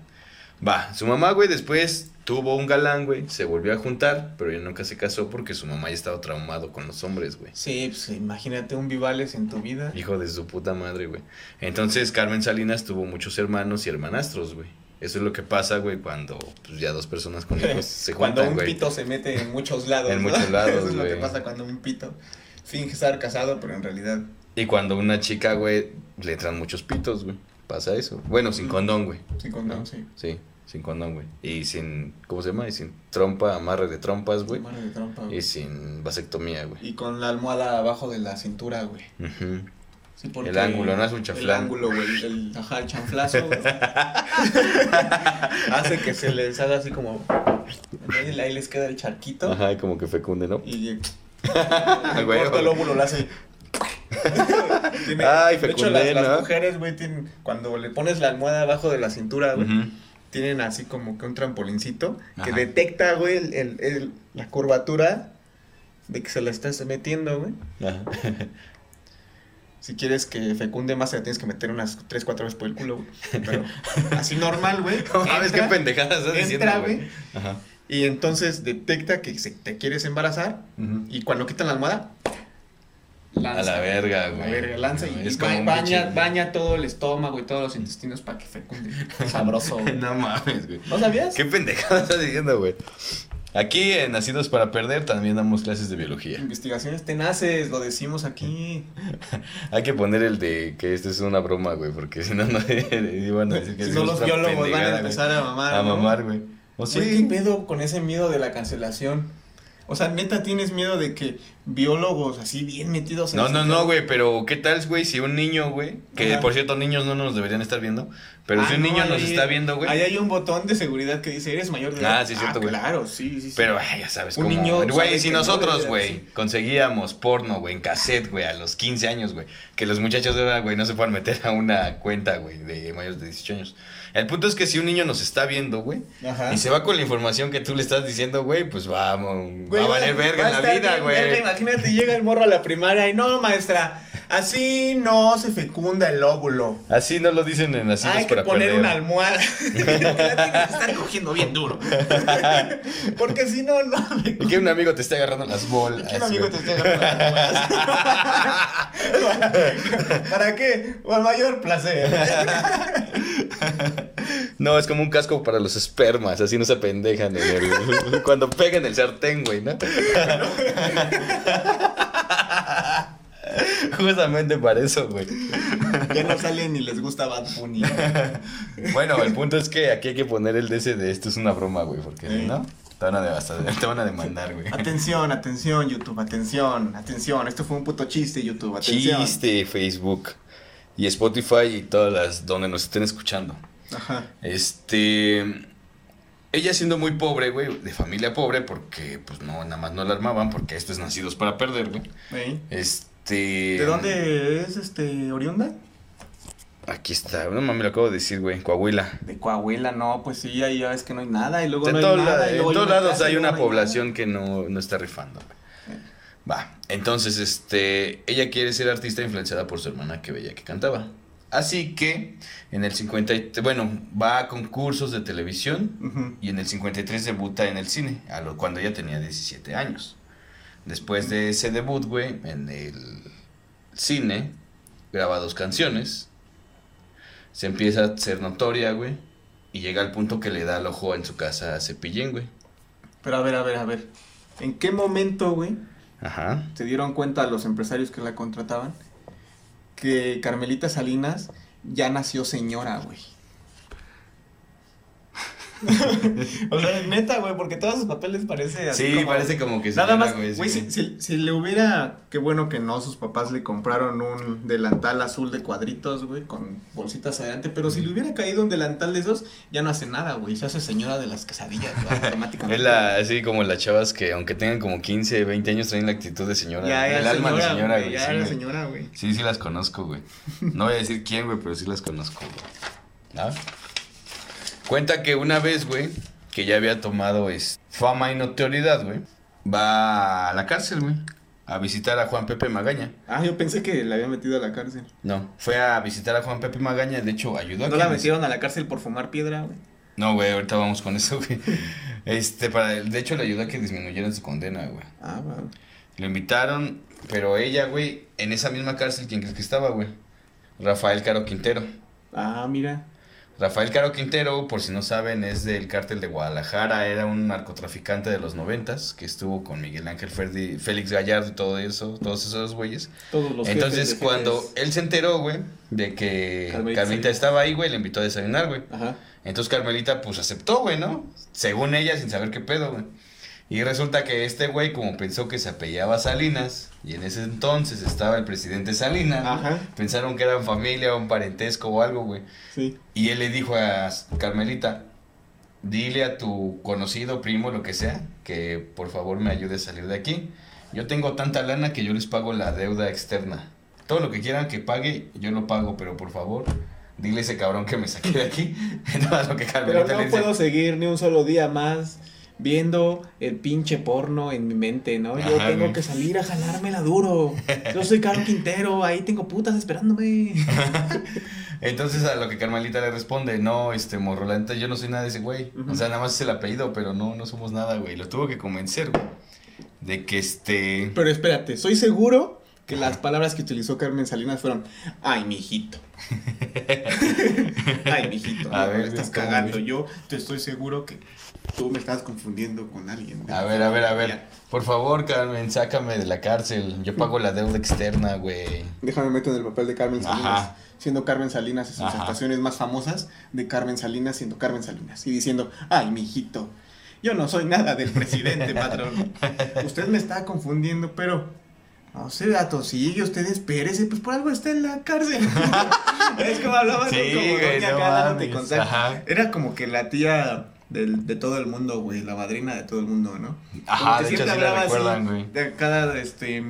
[SPEAKER 3] Va, su mamá, güey, después tuvo un galán, güey, se volvió a juntar, pero ya nunca se casó porque su mamá ya estaba traumado con los hombres, güey.
[SPEAKER 2] Sí, pues imagínate un Vivales en tu vida.
[SPEAKER 3] Hijo de su puta madre, güey. Entonces Carmen Salinas tuvo muchos hermanos y hermanastros, güey. Eso es lo que pasa, güey, cuando pues, ya dos personas con hijos se
[SPEAKER 2] cuando
[SPEAKER 3] juntan,
[SPEAKER 2] un
[SPEAKER 3] güey.
[SPEAKER 2] pito se mete en muchos lados.
[SPEAKER 3] En
[SPEAKER 2] ¿no?
[SPEAKER 3] muchos lados,
[SPEAKER 2] Eso es lo que
[SPEAKER 3] güey.
[SPEAKER 2] pasa cuando un pito finge estar casado, pero en realidad.
[SPEAKER 3] Y cuando una chica, güey, le entran muchos pitos, güey. Pasa eso. Bueno, sin condón, güey.
[SPEAKER 2] Sí, con no, sí.
[SPEAKER 3] Sí, sin condón, güey. Y sin, ¿cómo se llama? Y sin trompa, amarre de trompas, güey.
[SPEAKER 2] Mano de trompa, güey.
[SPEAKER 3] Y sin vasectomía, güey.
[SPEAKER 2] Y con la almohada abajo de la cintura, güey.
[SPEAKER 3] Ujú.
[SPEAKER 2] Sí,
[SPEAKER 3] El ángulo, no es un
[SPEAKER 2] El
[SPEAKER 3] chaflán.
[SPEAKER 2] ángulo, güey. El, el- ajá, el chanflazo. Hace que se les haga así como. Ahí les queda el charquito.
[SPEAKER 3] Ajá, y como que fecunde, ¿no?
[SPEAKER 2] Y.
[SPEAKER 3] Güey.
[SPEAKER 2] corta el óvulo, lo hace. Tiene-
[SPEAKER 3] Ay,
[SPEAKER 2] de hecho,
[SPEAKER 3] fecundé,
[SPEAKER 2] las, mujeres, güey, tienen. Cuando le pones la almohada abajo de la cintura, güey, tienen así como que un trampolincito que
[SPEAKER 3] Ajá.
[SPEAKER 2] detecta, güey, el, el- el- la curvatura de que se la estás metiendo, güey. Si quieres que fecunde más, se la tienes que meter unas 3, 4 veces por el culo, güey. Pero así normal, güey.
[SPEAKER 3] Mames, qué
[SPEAKER 2] entra,
[SPEAKER 3] pendejada estás diciendo,
[SPEAKER 2] entra,
[SPEAKER 3] güey.
[SPEAKER 2] güey.
[SPEAKER 3] Ajá.
[SPEAKER 2] Y entonces detecta que se- te quieres embarazar. Y cuando quitan la almohada,
[SPEAKER 3] A la verga,
[SPEAKER 2] A la
[SPEAKER 3] güey.
[SPEAKER 2] verga, lanza y,
[SPEAKER 3] Es como
[SPEAKER 2] baña, baña todo el estómago y todos los intestinos para que fecunde. Sabroso. güey.
[SPEAKER 3] No mames, güey.
[SPEAKER 2] ¿No sabías?
[SPEAKER 3] Qué pendejada estás diciendo, güey. Aquí en Nacidos para Perder también damos clases de biología.
[SPEAKER 2] Investigaciones tenaces, lo decimos aquí.
[SPEAKER 3] Hay que poner el de que esto es una broma, güey, porque si no, no iban a decir que
[SPEAKER 2] Si no, los biólogos van a
[SPEAKER 3] güey.
[SPEAKER 2] empezar a mamar.
[SPEAKER 3] A
[SPEAKER 2] ¿no?
[SPEAKER 3] mamar, güey. O
[SPEAKER 2] Güey, ¿Qué
[SPEAKER 3] sí.
[SPEAKER 2] pedo con ese miedo de la cancelación? O sea, neta, tienes miedo de que biólogos así bien metidos en
[SPEAKER 3] No, no, no, güey, pero ¿qué tal, güey, si un niño, güey, que
[SPEAKER 2] Ajá.
[SPEAKER 3] por cierto niños no nos deberían estar viendo, pero
[SPEAKER 2] Ah,
[SPEAKER 3] si un
[SPEAKER 2] no,
[SPEAKER 3] niño nos está viendo, güey,
[SPEAKER 2] Ahí hay un botón de seguridad que dice, eres mayor de
[SPEAKER 3] Ah,
[SPEAKER 2] edad.
[SPEAKER 3] sí, es cierto, güey.
[SPEAKER 2] Claro, sí, sí, sí.
[SPEAKER 3] pero ay, ya sabes
[SPEAKER 2] Un
[SPEAKER 3] cómo,
[SPEAKER 2] niño
[SPEAKER 3] güey, si
[SPEAKER 2] no
[SPEAKER 3] nosotros, güey, conseguíamos porno, güey, en cassette, güey, a los 15 años, güey, que los muchachos de ahora, güey, no se puedan meter a una cuenta, güey, de mayores de 18 años. El punto es que si un niño nos está viendo, güey,
[SPEAKER 2] Ajá.
[SPEAKER 3] y se va con la información que tú le estás diciendo, güey, pues vamos,
[SPEAKER 2] Güey,
[SPEAKER 3] va a valer verga
[SPEAKER 2] va
[SPEAKER 3] en la vida,
[SPEAKER 2] bien verga,
[SPEAKER 3] güey.
[SPEAKER 2] Imagínate, llega el morro a la primaria y no, maestra, así no se fecunda el óvulo.
[SPEAKER 3] Así no lo dicen en Nacidos
[SPEAKER 2] Hay que
[SPEAKER 3] para
[SPEAKER 2] poner
[SPEAKER 3] perder.
[SPEAKER 2] una almohada. estar cogiendo bien duro. Porque si no, no.
[SPEAKER 3] Y que un amigo te esté agarrando las bolas.
[SPEAKER 2] Que un amigo te esté agarrando las bolas. ¿Para qué? O al mayor placer.
[SPEAKER 3] No, es como un casco para los espermas, así no se apendejan en el, cuando pegan el sartén, güey, ¿no? Justamente para eso, güey.
[SPEAKER 2] Ya no salen ni les gusta Bad Bunny.
[SPEAKER 3] Bueno, el punto es que aquí hay que poner el DC de esto es una broma, güey, porque si no, te van a, devastar- te van a demandar, güey.
[SPEAKER 2] Atención, atención, YouTube, atención, atención. Esto fue un puto chiste, YouTube, atención.
[SPEAKER 3] Chiste, Facebook y Spotify y todas las donde nos estén escuchando.
[SPEAKER 2] Ajá.
[SPEAKER 3] Este. Ella siendo muy pobre, güey, de familia pobre, porque pues no, nada más no la armaban, porque esto es nacidos para perder, güey.
[SPEAKER 2] ¿Eh?
[SPEAKER 3] Este.
[SPEAKER 2] ¿De dónde es este oriunda?
[SPEAKER 3] Aquí está, no mames, lo acabo de decir, güey, Coahuila.
[SPEAKER 2] De Coahuila, no, pues sí, ahí ya ves que no hay nada y luego
[SPEAKER 3] De
[SPEAKER 2] no hay nada. y
[SPEAKER 3] en todos lados hay una población que no, no está rifando, güey. Va, entonces, este, ella quiere ser artista influenciada por su hermana que veía que cantaba. Así que en el 50, y- bueno, va a concursos de televisión y en el 53 debuta en el cine, a lo, cuando ella tenía 17 años. Después de ese debut, güey, en el cine, graba dos canciones, se empieza a ser notoria, güey, y llega al punto que le da el ojo en su casa a Cepillín, güey.
[SPEAKER 2] Pero a ver, a ver, a ver. ¿En qué momento, güey,
[SPEAKER 3] Ajá.
[SPEAKER 2] se dieron cuenta los empresarios que la contrataban que Carmelita Salinas ya nació señora, güey? o sea, neta, güey, porque todos sus papeles parece así
[SPEAKER 3] Sí,
[SPEAKER 2] como-
[SPEAKER 3] parece como que
[SPEAKER 2] Nada más,
[SPEAKER 3] güey,
[SPEAKER 2] güey,
[SPEAKER 3] sí.
[SPEAKER 2] si, si- si le hubiera, qué bueno que no, sus papás le compraron un delantal azul de cuadritos, güey, con bolsitas adelante, pero si le hubiera caído un delantal de esos, ya no hace nada, güey, se hace señora de las quesadillas, güey, automáticamente.
[SPEAKER 3] Es la, así como las chavas que aunque tengan como 15, 20 años traen la actitud de señora.
[SPEAKER 2] Ya
[SPEAKER 3] el
[SPEAKER 2] era
[SPEAKER 3] alma de señora,
[SPEAKER 2] güey, ya
[SPEAKER 3] sí,
[SPEAKER 2] era señora, güey.
[SPEAKER 3] Sí, sí las conozco, güey. No voy a decir quién, güey, pero sí las conozco, güey. ¿Ah? Cuenta que una vez, güey, que ya había tomado es, fama y notoriedad, güey, va a la cárcel, güey, a visitar a Juan Pepe Magaña.
[SPEAKER 2] Ah, yo pensé que la había metido a la cárcel.
[SPEAKER 3] No, fue a visitar a Juan Pepe Magaña, de hecho, ayudó a
[SPEAKER 2] ¿No la metieron a la cárcel por fumar piedra, güey?
[SPEAKER 3] No, güey, ahorita vamos con eso, güey. Este, para, de hecho, le ayudó a que disminuyeran su condena, güey.
[SPEAKER 2] Ah, bueno.
[SPEAKER 3] Lo invitaron, pero ella, güey, en esa misma cárcel, ¿quién crees que estaba, güey? Rafael Caro Quintero.
[SPEAKER 2] Ah, mira.
[SPEAKER 3] Rafael Caro Quintero, por si no saben, es del cártel de Guadalajara, era un narcotraficante de los noventas, que estuvo con Miguel Ángel Ferdi- Félix Gallardo y todo eso, todos esos güeyes.
[SPEAKER 2] Todos los
[SPEAKER 3] Entonces,
[SPEAKER 2] jefes
[SPEAKER 3] cuando
[SPEAKER 2] jefes.
[SPEAKER 3] él se enteró, güey, de que
[SPEAKER 2] Carmelita
[SPEAKER 3] estaba ahí, güey, le invitó a desayunar, güey.
[SPEAKER 2] Ajá.
[SPEAKER 3] Entonces Carmelita, pues aceptó, güey, ¿no? Según ella, sin saber qué pedo, güey. Y resulta que este güey, como pensó que se apellaba Salinas, y en ese entonces estaba el presidente Salinas, pensaron que eran familia, un parentesco o algo, güey.
[SPEAKER 2] Sí.
[SPEAKER 3] Y él le dijo a Carmelita, dile a tu conocido, primo, lo que sea, que por favor me ayude a salir de aquí. Yo tengo tanta lana que yo les pago la deuda externa. Todo lo que quieran que pague, yo lo pago, pero por favor, dile a ese cabrón que me saque de aquí. Lo que
[SPEAKER 2] Pero no
[SPEAKER 3] le dice,
[SPEAKER 2] puedo seguir ni un solo día más viendo el pinche porno en mi mente, ¿no? Yo
[SPEAKER 3] Ajá,
[SPEAKER 2] tengo
[SPEAKER 3] güey.
[SPEAKER 2] que salir a jalármela duro. Yo soy Caro Quintero, ahí tengo putas esperándome.
[SPEAKER 3] Entonces a lo que Carmelita le responde, no, este morro, la neta, yo no soy nada de ese güey. O sea, nada más es el apellido, pero no, no somos nada, güey. Lo tuvo que convencer, güey. De que este...
[SPEAKER 2] Pero espérate, soy seguro que las palabras que utilizó Carmen Salinas fueron, ay, mijito. ay, mijito,
[SPEAKER 3] A
[SPEAKER 2] no,
[SPEAKER 3] ver,
[SPEAKER 2] me estás
[SPEAKER 3] ¿cómo,
[SPEAKER 2] cagando. Yo te estoy seguro que tú me estás confundiendo con alguien.
[SPEAKER 3] A ver, a ver, a ver. Por favor, Carmen, sácame de la cárcel. Yo pago la deuda externa, güey.
[SPEAKER 2] Déjame meter en el papel de Carmen Salinas.
[SPEAKER 3] Ajá.
[SPEAKER 2] Siendo Carmen Salinas en sus
[SPEAKER 3] Ajá.
[SPEAKER 2] actuaciones más famosas de Carmen Salinas siendo Carmen Salinas. Y diciendo, ay, mijito, yo no soy nada del presidente, patrón. Usted me está confundiendo, pero... No sé, gato, sigue, usted espérese, pues por algo está en la cárcel. es como hablaba
[SPEAKER 3] Sí,
[SPEAKER 2] como
[SPEAKER 3] güey, no mames, ajá.
[SPEAKER 2] Era como que la tía del- de todo el mundo, güey, la madrina de todo el mundo, ¿no?
[SPEAKER 3] Ajá, de hecho sí la recuerdan, güey.
[SPEAKER 2] De cada, este,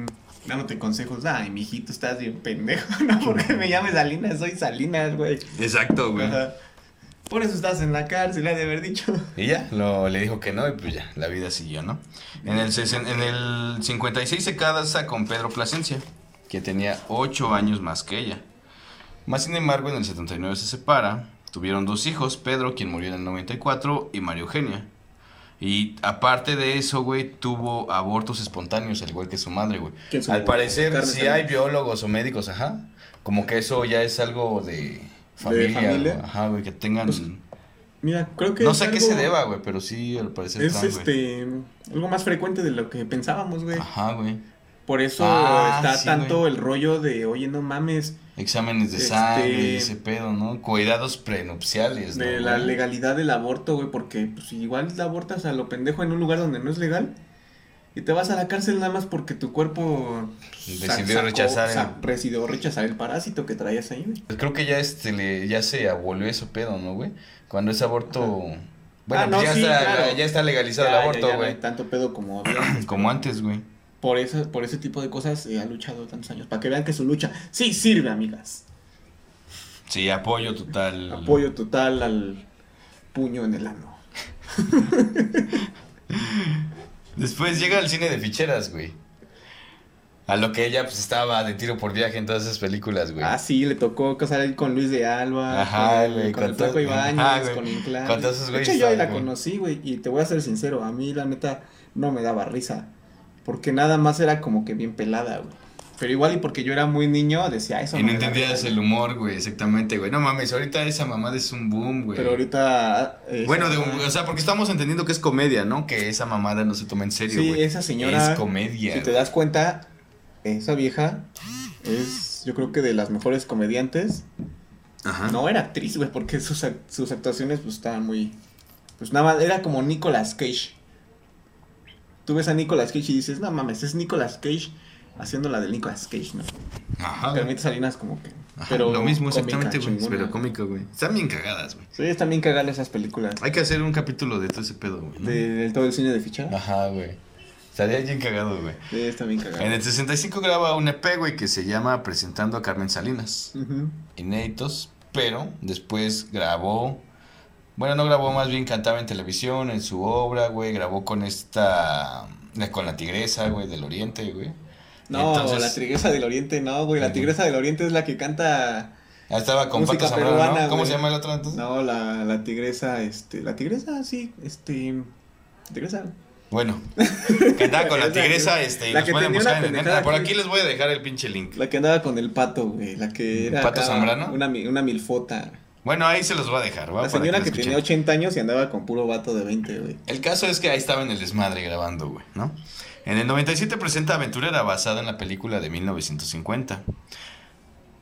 [SPEAKER 2] dándote consejos. Ay, mijito, estás bien pendejo, ¿no? Porque me llames Salinas, soy Salinas, güey.
[SPEAKER 3] Exacto, güey.
[SPEAKER 2] Ajá. Por eso estás en la cárcel, ha de haber dicho.
[SPEAKER 3] Y ya, lo, le dijo que no y pues ya, la vida siguió, ¿no? En el, sesen- en el 56 se casa con Pedro Plasencia, que tenía 8 años más que ella. Más sin embargo, en el 79 se separa. Tuvieron dos hijos, Pedro, quien murió en el 94, y María Eugenia. Y aparte de eso, güey, tuvo abortos espontáneos, al igual que su madre, güey.
[SPEAKER 2] ¿Quién su
[SPEAKER 3] Al parecer, si
[SPEAKER 2] Salinas.
[SPEAKER 3] hay biólogos o médicos, ajá, como que eso ya es algo de familia,
[SPEAKER 2] familia?
[SPEAKER 3] güey, ajá, güey, que tengan...
[SPEAKER 2] Pues, Mira, creo que
[SPEAKER 3] No sé a qué se deba, güey, pero sí, al parecer
[SPEAKER 2] Es
[SPEAKER 3] Trump, güey.
[SPEAKER 2] este algo más frecuente de lo que pensábamos, güey.
[SPEAKER 3] Ajá, güey.
[SPEAKER 2] Por eso
[SPEAKER 3] Ah,
[SPEAKER 2] está
[SPEAKER 3] sí,
[SPEAKER 2] tanto
[SPEAKER 3] güey.
[SPEAKER 2] el rollo de, oye, no mames,
[SPEAKER 3] Exámenes de
[SPEAKER 2] Este-
[SPEAKER 3] sangre ese pedo, ¿no? Cuidados prenupciales, ¿no?
[SPEAKER 2] de la legalidad del aborto, güey, porque pues igual abortas a lo pendejo en un lugar donde no es legal y te vas a la cárcel nada más porque tu cuerpo
[SPEAKER 3] Decidió rechazar el-
[SPEAKER 2] decidió rechazar el parásito que traías ahí, güey.
[SPEAKER 3] Pues creo que ya este le, ya se abolió ese pedo, ¿no, güey? Cuando ese aborto. Bueno,
[SPEAKER 2] Ah,
[SPEAKER 3] pues
[SPEAKER 2] no,
[SPEAKER 3] ya,
[SPEAKER 2] sí,
[SPEAKER 3] está,
[SPEAKER 2] claro.
[SPEAKER 3] ya está legalizado
[SPEAKER 2] Ya,
[SPEAKER 3] el
[SPEAKER 2] ya,
[SPEAKER 3] aborto,
[SPEAKER 2] ya no hay
[SPEAKER 3] güey.
[SPEAKER 2] tanto pedo como había antes,
[SPEAKER 3] Como antes, güey.
[SPEAKER 2] Por eso, por ese tipo de cosas eh, ha luchado tantos años, para que vean que su lucha sí sirve, amigas.
[SPEAKER 3] Sí, apoyo total.
[SPEAKER 2] Apoyo total al puño en el ano.
[SPEAKER 3] Después llega el cine de ficheras, güey. A lo que ella pues estaba de tiro por viaje en todas esas películas, güey.
[SPEAKER 2] Ah, sí, le tocó casar con Luis de Alba,
[SPEAKER 3] Ajá,
[SPEAKER 2] con,
[SPEAKER 3] güey,
[SPEAKER 2] con
[SPEAKER 3] con
[SPEAKER 2] el
[SPEAKER 3] todo-
[SPEAKER 2] Ibáñez,
[SPEAKER 3] güey,
[SPEAKER 2] con Inclán.
[SPEAKER 3] con todos esos
[SPEAKER 2] De
[SPEAKER 3] güeyes
[SPEAKER 2] hecho, yo ahí la
[SPEAKER 3] güey.
[SPEAKER 2] conocí, güey, y te voy a ser sincero, a mí la neta no me daba risa, porque nada más era como que bien pelada, güey. Pero igual y porque yo era muy niño, decía eso.
[SPEAKER 3] y no entendías el humor, güey, exactamente, güey. No mames, ahorita esa mamada es un boom, güey.
[SPEAKER 2] Pero ahorita... eh,
[SPEAKER 3] Bueno, de o sea, porque estamos entendiendo que es comedia, ¿no? Que esa mamada no se toma en serio,
[SPEAKER 2] Sí,
[SPEAKER 3] güey.
[SPEAKER 2] esa señora,
[SPEAKER 3] Es comedia.
[SPEAKER 2] Si te das cuenta, esa vieja es, yo creo que de las mejores comediantes.
[SPEAKER 3] Ajá.
[SPEAKER 2] No era actriz, güey, porque sus, sus actuaciones pues estaban muy... Pues nada más, era como Nicolas Cage. Tú ves a Nicolas Cage y dices, no mames, es Nicolas Cage haciendo la de Nicolas Cage, ¿no?
[SPEAKER 3] Ajá.
[SPEAKER 2] Carmita Salinas como que...
[SPEAKER 3] Ajá,
[SPEAKER 2] pero
[SPEAKER 3] lo mismo exactamente, güey. Pero cómico, güey. Están bien cagadas, güey.
[SPEAKER 2] Sí, están bien cagadas esas películas.
[SPEAKER 3] Hay que hacer un capítulo de todo ese pedo, güey. ¿no?
[SPEAKER 2] De, de todo el cine de ficha.
[SPEAKER 3] Ajá, güey. Estaría bien cagado, güey.
[SPEAKER 2] Sí, está bien
[SPEAKER 3] En
[SPEAKER 2] cagado.
[SPEAKER 3] el 65 graba un EP, güey, que se llama Presentando a Carmen Salinas.
[SPEAKER 2] Ujú.
[SPEAKER 3] Inéditos, pero después grabó. Bueno, no grabó, más bien cantaba en televisión, en su obra, güey. Grabó con esta. Con la tigresa, güey, del Oriente, güey.
[SPEAKER 2] No,
[SPEAKER 3] Entonces-
[SPEAKER 2] la tigresa del oriente, no, güey. La tigresa del oriente es la que canta...
[SPEAKER 3] Ah, estaba con
[SPEAKER 2] Música
[SPEAKER 3] Pato Zambrano,
[SPEAKER 2] peruana,
[SPEAKER 3] ¿no? ¿Cómo
[SPEAKER 2] güey.
[SPEAKER 3] se llama el otro entonces?
[SPEAKER 2] No, la, la tigresa, este... La tigresa, sí, este... Tigresa.
[SPEAKER 3] Bueno, cantaba con la
[SPEAKER 2] Es la
[SPEAKER 3] tigresa,
[SPEAKER 2] que-
[SPEAKER 3] este, y
[SPEAKER 2] la que
[SPEAKER 3] pueden buscar en el Por
[SPEAKER 2] aquí.
[SPEAKER 3] les voy a dejar el pinche link.
[SPEAKER 2] La que andaba con el pato, güey. La que era...
[SPEAKER 3] ¿Pato Zambrano?
[SPEAKER 2] Una, una milfota.
[SPEAKER 3] Bueno, ahí se los voy a dejar, ¿va?
[SPEAKER 2] La señora que
[SPEAKER 3] escuchen.
[SPEAKER 2] tenía 80 años y andaba con puro vato de 20, güey.
[SPEAKER 3] El caso es que ahí estaba en el desmadre grabando, güey, ¿no? En el 97 presenta Aventurera basada en la película de 1950,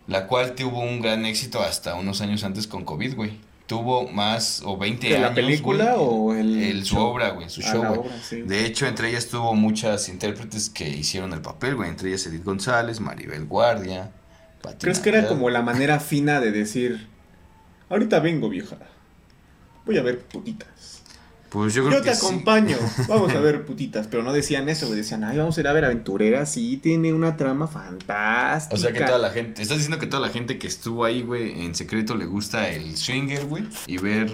[SPEAKER 3] la cual tuvo un gran éxito hasta unos años antes con COVID, güey. Tuvo más o 20
[SPEAKER 2] ¿De
[SPEAKER 3] años.
[SPEAKER 2] la película
[SPEAKER 3] güey,
[SPEAKER 2] o el,
[SPEAKER 3] el- su obra, güey, su
[SPEAKER 2] Ah,
[SPEAKER 3] show,
[SPEAKER 2] la
[SPEAKER 3] güey.
[SPEAKER 2] obra, sí.
[SPEAKER 3] De hecho, entre ellas tuvo muchas intérpretes que hicieron el papel, güey. Entre ellas Edith González, Maribel Guardia, Pati
[SPEAKER 2] ¿Crees que era como la manera fina de decir, ahorita vengo, vieja, voy a ver putitas?
[SPEAKER 3] Pues yo creo
[SPEAKER 2] Yo te
[SPEAKER 3] sí.
[SPEAKER 2] acompaño, vamos a ver putitas, pero no decían eso, güey, decían, ay, vamos a ir a ver aventurera, sí, tiene una trama fantástica.
[SPEAKER 3] O sea que toda la gente, estás diciendo que toda la gente que estuvo ahí, güey, en secreto le gusta el swinger, güey, y ver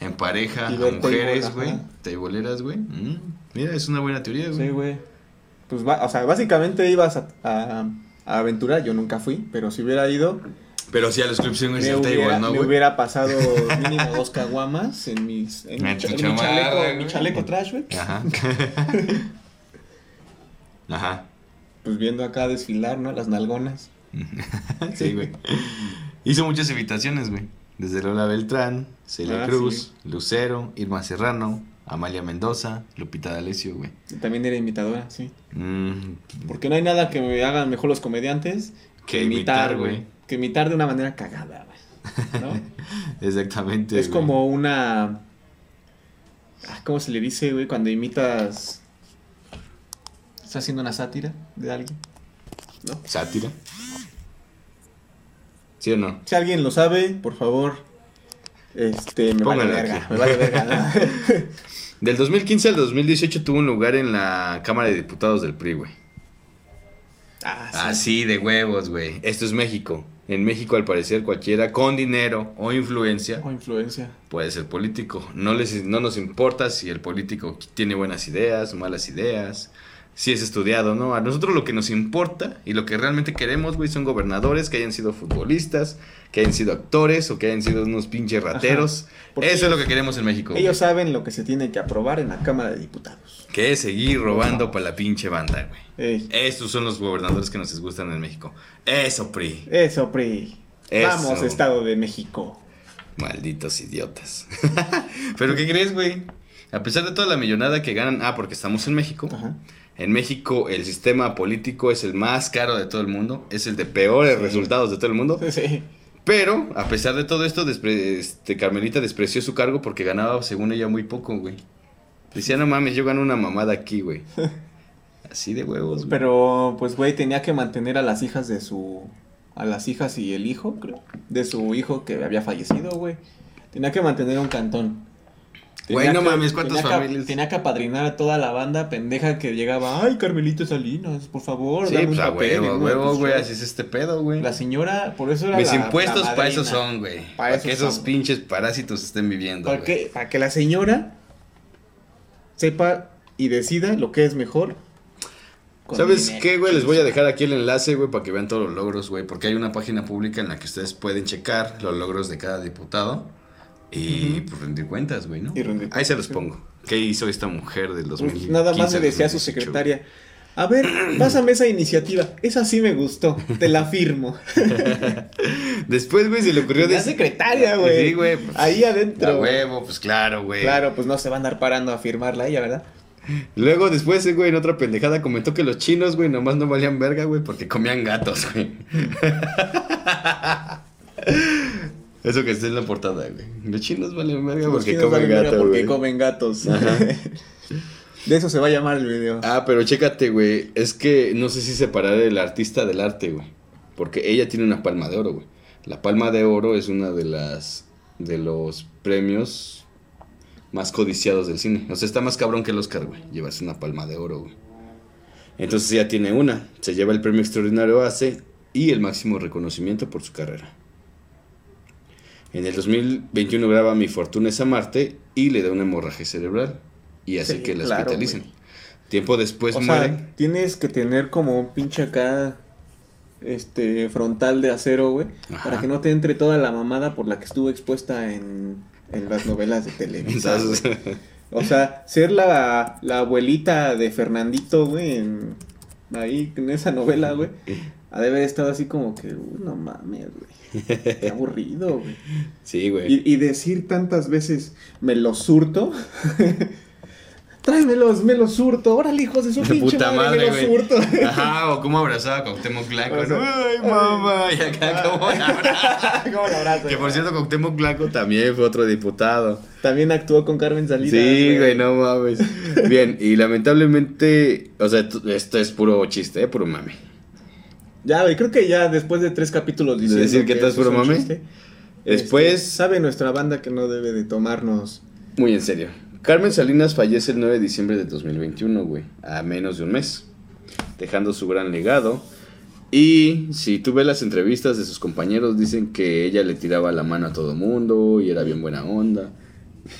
[SPEAKER 3] en pareja a mujeres, güey, tableeras, güey. Mm, mira, es una buena teoría, güey.
[SPEAKER 2] Sí, güey. Pues, va- o sea, básicamente ibas a, a, a aventura, yo nunca fui, pero si hubiera ido,
[SPEAKER 3] Pero sí a los club swingers
[SPEAKER 2] me
[SPEAKER 3] del table, ¿no,
[SPEAKER 2] me
[SPEAKER 3] güey?
[SPEAKER 2] hubiera pasado mínimo dos caguamas en mis en, mi,
[SPEAKER 3] En
[SPEAKER 2] chaleco, en mi
[SPEAKER 3] güey.
[SPEAKER 2] chaleco trash, güey.
[SPEAKER 3] Ajá. Ajá.
[SPEAKER 2] Pues viendo acá desfilar, ¿no? Las nalgonas.
[SPEAKER 3] Sí, güey. Hizo muchas invitaciones, güey. Desde Lola Beltrán, Celia
[SPEAKER 2] Ah,
[SPEAKER 3] Cruz, Lucero, Irma Serrano, Amalia Mendoza, Lupita D'Alessio, güey.
[SPEAKER 2] También era imitadora, sí.
[SPEAKER 3] Mm,
[SPEAKER 2] Porque no hay nada que me hagan mejor los comediantes
[SPEAKER 3] Que imitar, güey.
[SPEAKER 2] Que imitar de una manera cagada, güey. ¿No?
[SPEAKER 3] Exactamente.
[SPEAKER 2] es
[SPEAKER 3] güey.
[SPEAKER 2] como una. ah, ¿Cómo se le dice, güey? Cuando imitas. Estás haciendo una sátira de alguien. ¿No?
[SPEAKER 3] ¿Sátira? ¿Sí o no?
[SPEAKER 2] Si alguien lo sabe, por favor. Este, me vale
[SPEAKER 3] Póngalo
[SPEAKER 2] verga.
[SPEAKER 3] aquí.
[SPEAKER 2] Me vale verga. ¿no?
[SPEAKER 3] Del 2015 al 2018 tuvo un lugar en la Cámara de Diputados del PRI, güey.
[SPEAKER 2] ah, sí.
[SPEAKER 3] Así de huevos, güey. Esto es México. En México, al parecer, cualquiera con dinero o influencia
[SPEAKER 2] O influencia.
[SPEAKER 3] puede ser político. No, les, no nos importa si el político tiene buenas ideas, malas ideas, si es estudiado no. A nosotros lo que nos importa y lo que realmente queremos, güey, son gobernadores que hayan sido futbolistas, que hayan sido actores o que hayan sido unos pinches rateros. Eso es lo que queremos en México. güey.
[SPEAKER 2] Ellos saben lo que se tiene que aprobar en la Cámara de Diputados.
[SPEAKER 3] Que es seguir robando para la pinche banda, güey.
[SPEAKER 2] Ey,
[SPEAKER 3] Estos son los gobernadores que nos gustan en México. Eso, PRI.
[SPEAKER 2] eso, PRI.
[SPEAKER 3] Eso.
[SPEAKER 2] Vamos, Estado de México.
[SPEAKER 3] Malditos idiotas. Pero ¿qué crees, güey? A pesar de toda la millonada que ganan, ah, porque estamos en México.
[SPEAKER 2] Ajá.
[SPEAKER 3] En México el sistema político es el más caro de todo el mundo, es el de peores
[SPEAKER 2] Sí.
[SPEAKER 3] resultados de todo el mundo.
[SPEAKER 2] Sí.
[SPEAKER 3] Pero, a pesar de todo esto, despre- este, Carmelita despreció su cargo porque ganaba, según ella, muy poco, güey. Decía, no mames, yo gano una mamada aquí, güey. Así de huevos, güey.
[SPEAKER 2] Pero, pues, güey, tenía que mantener a las hijas de su. A las hijas y el hijo, creo. De su hijo que había fallecido, güey. Tenía que mantener un cantón.
[SPEAKER 3] Güey, no
[SPEAKER 2] que-
[SPEAKER 3] mames, ¿cuántas
[SPEAKER 2] tenía que-
[SPEAKER 3] familias?
[SPEAKER 2] tenía que apadrinar a toda la banda pendeja que llegaba. Ay, Carmelito Salinas, por favor.
[SPEAKER 3] Sí,
[SPEAKER 2] dame
[SPEAKER 3] pues
[SPEAKER 2] un
[SPEAKER 3] a
[SPEAKER 2] papel",
[SPEAKER 3] huevo, güey, así es este pedo, güey.
[SPEAKER 2] La señora, por eso era
[SPEAKER 3] Mis
[SPEAKER 2] la-
[SPEAKER 3] impuestos para eso son, güey.
[SPEAKER 2] Pa'
[SPEAKER 3] Para que esos pinches parásitos estén viviendo,
[SPEAKER 2] Para que, para que la señora sepa y decida lo que es mejor.
[SPEAKER 3] ¿Sabes
[SPEAKER 2] dinero.
[SPEAKER 3] qué, güey? Les voy a dejar aquí el enlace, güey, para que vean todos los logros, güey. Porque hay una página pública en la que ustedes pueden checar los logros de cada diputado y
[SPEAKER 2] Ujú.
[SPEAKER 3] pues rendir cuentas, güey, ¿no?
[SPEAKER 2] Y rendir
[SPEAKER 3] Ahí se los pongo. ¿Qué hizo esta mujer del
[SPEAKER 2] Pues
[SPEAKER 3] 2015?
[SPEAKER 2] nada más le decía a su
[SPEAKER 3] 2018,
[SPEAKER 2] secretaria, a ver, pásame esa iniciativa, esa sí me gustó, te la firmo.
[SPEAKER 3] Después, güey, se le ocurrió
[SPEAKER 2] La
[SPEAKER 3] de...
[SPEAKER 2] secretaria, güey.
[SPEAKER 3] Sí, güey. pues,
[SPEAKER 2] Ahí
[SPEAKER 3] A
[SPEAKER 2] adentro.
[SPEAKER 3] huevo, pues claro, güey.
[SPEAKER 2] Claro, pues no se va a andar parando a firmarla ella, ¿verdad?
[SPEAKER 3] Luego, después, güey, en otra pendejada comentó que los chinos, güey, nomás no valían verga, güey, porque comían gatos, güey. Eso que está en la portada, güey. Los chinos valen verga porque comen gatos,
[SPEAKER 2] porque comen gatos.
[SPEAKER 3] Ajá.
[SPEAKER 2] De eso se va a llamar el video.
[SPEAKER 3] Ah, pero chécate, güey. Es que no sé si separar el artista del arte, güey. Porque ella tiene una palma de oro, güey. La palma de oro es una de las. de los premios más codiciados del cine. O sea, está más cabrón que el Oscar, güey. Llevarse una palma de oro, güey. Entonces ella tiene una. Se lleva el premio extraordinario ACE y el máximo reconocimiento por su carrera. En el 2021 graba Mi fortuna es amarte y le da una hemorragia cerebral. Y hace
[SPEAKER 2] Sí,
[SPEAKER 3] que la
[SPEAKER 2] claro,
[SPEAKER 3] hospitalicen. Tiempo después
[SPEAKER 2] o
[SPEAKER 3] muere.
[SPEAKER 2] sea, tienes que tener como un pinche acá, este, frontal de acero, güey, para que no te entre toda la mamada por la que estuvo expuesta en, en las novelas de Televisa. O sea, ser la, la abuelita de Fernandito, güey, en, ahí en esa novela, güey, ha de haber estado así como que, "Uh, no mames, güey, qué aburrido, güey.
[SPEAKER 3] sí, güey.
[SPEAKER 2] Y, y decir tantas veces, me los surto. Tráemelos, me los surto. Órale, hijos de su pinche
[SPEAKER 3] Puta
[SPEAKER 2] madre,
[SPEAKER 3] madre,
[SPEAKER 2] me los
[SPEAKER 3] güey.
[SPEAKER 2] surto.
[SPEAKER 3] Ajá, o cómo abrazaba a Cuauhtémoc Blanco.
[SPEAKER 2] O.
[SPEAKER 3] Ay, mamá. Y acá abraza.
[SPEAKER 2] ¿Cómo lo?
[SPEAKER 3] Que por cierto, Cuauhtémoc Blanco también fue otro diputado.
[SPEAKER 2] También actuó con Carmen Salinas.
[SPEAKER 3] Sí, güey, no mames. Bien, y lamentablemente, o sea, esto es puro chiste, ¿eh? Puro mame.
[SPEAKER 2] Ya, güey, creo que ya después de tres capítulos
[SPEAKER 3] ¿De
[SPEAKER 2] diciendo
[SPEAKER 3] decir que todo es
[SPEAKER 2] eso
[SPEAKER 3] puro mame?
[SPEAKER 2] chiste,
[SPEAKER 3] Después,
[SPEAKER 2] este, sabe nuestra banda que no debe de tomarnos.
[SPEAKER 3] muy en serio. Carmen Salinas fallece el 9 de diciembre de 2021, güey, a menos de un mes, dejando su gran legado. Y si tú ves las entrevistas de sus compañeros, dicen que ella le tiraba la mano a todo mundo y era bien buena onda.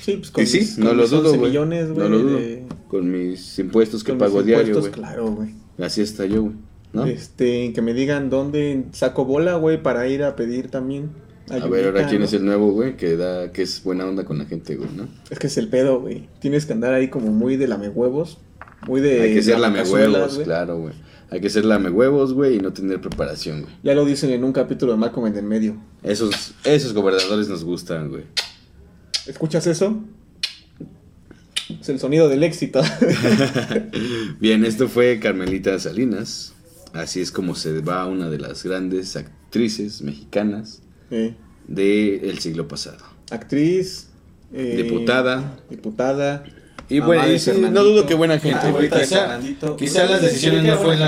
[SPEAKER 2] Sí, pues con
[SPEAKER 3] Y sí,
[SPEAKER 2] mis-
[SPEAKER 3] no
[SPEAKER 2] con
[SPEAKER 3] lo
[SPEAKER 2] mis
[SPEAKER 3] dudo,
[SPEAKER 2] 11
[SPEAKER 3] güey.
[SPEAKER 2] millones, güey.
[SPEAKER 3] No lo dudo.
[SPEAKER 2] de-
[SPEAKER 3] Con mis impuestos que
[SPEAKER 2] con
[SPEAKER 3] pago
[SPEAKER 2] mis
[SPEAKER 3] diario, güey.
[SPEAKER 2] Claro, güey.
[SPEAKER 3] Así está yo, güey. ¿No?
[SPEAKER 2] Este, que me digan dónde saco bola, güey, para ir a pedir también.
[SPEAKER 3] A ver, ahora quién
[SPEAKER 2] ¿no?
[SPEAKER 3] es el nuevo, güey, que da, que es buena onda con la gente, güey, ¿no?
[SPEAKER 2] Es que es el pedo, güey. Tienes que andar ahí como muy de lame huevos. Muy de.
[SPEAKER 3] Hay que ser lamehuevos,
[SPEAKER 2] güey.
[SPEAKER 3] claro, güey. Hay que ser lamehuevos, güey, y no tener preparación, güey.
[SPEAKER 2] Ya lo dicen en un capítulo de Malcolm en el medio.
[SPEAKER 3] Esos, esos gobernadores nos gustan, güey.
[SPEAKER 2] ¿Escuchas eso? Es el sonido del éxito.
[SPEAKER 3] Bien, esto fue Carmelita Salinas. Así es como se va una de las grandes actrices mexicanas
[SPEAKER 2] Eh,
[SPEAKER 3] del siglo pasado.
[SPEAKER 2] actriz. eh,
[SPEAKER 3] Diputada.
[SPEAKER 2] Diputada.
[SPEAKER 3] Y bueno,
[SPEAKER 2] de
[SPEAKER 3] y sí, no dudo que buena gente,
[SPEAKER 2] Ah,
[SPEAKER 3] güey. Quizá, las decisiones no fueron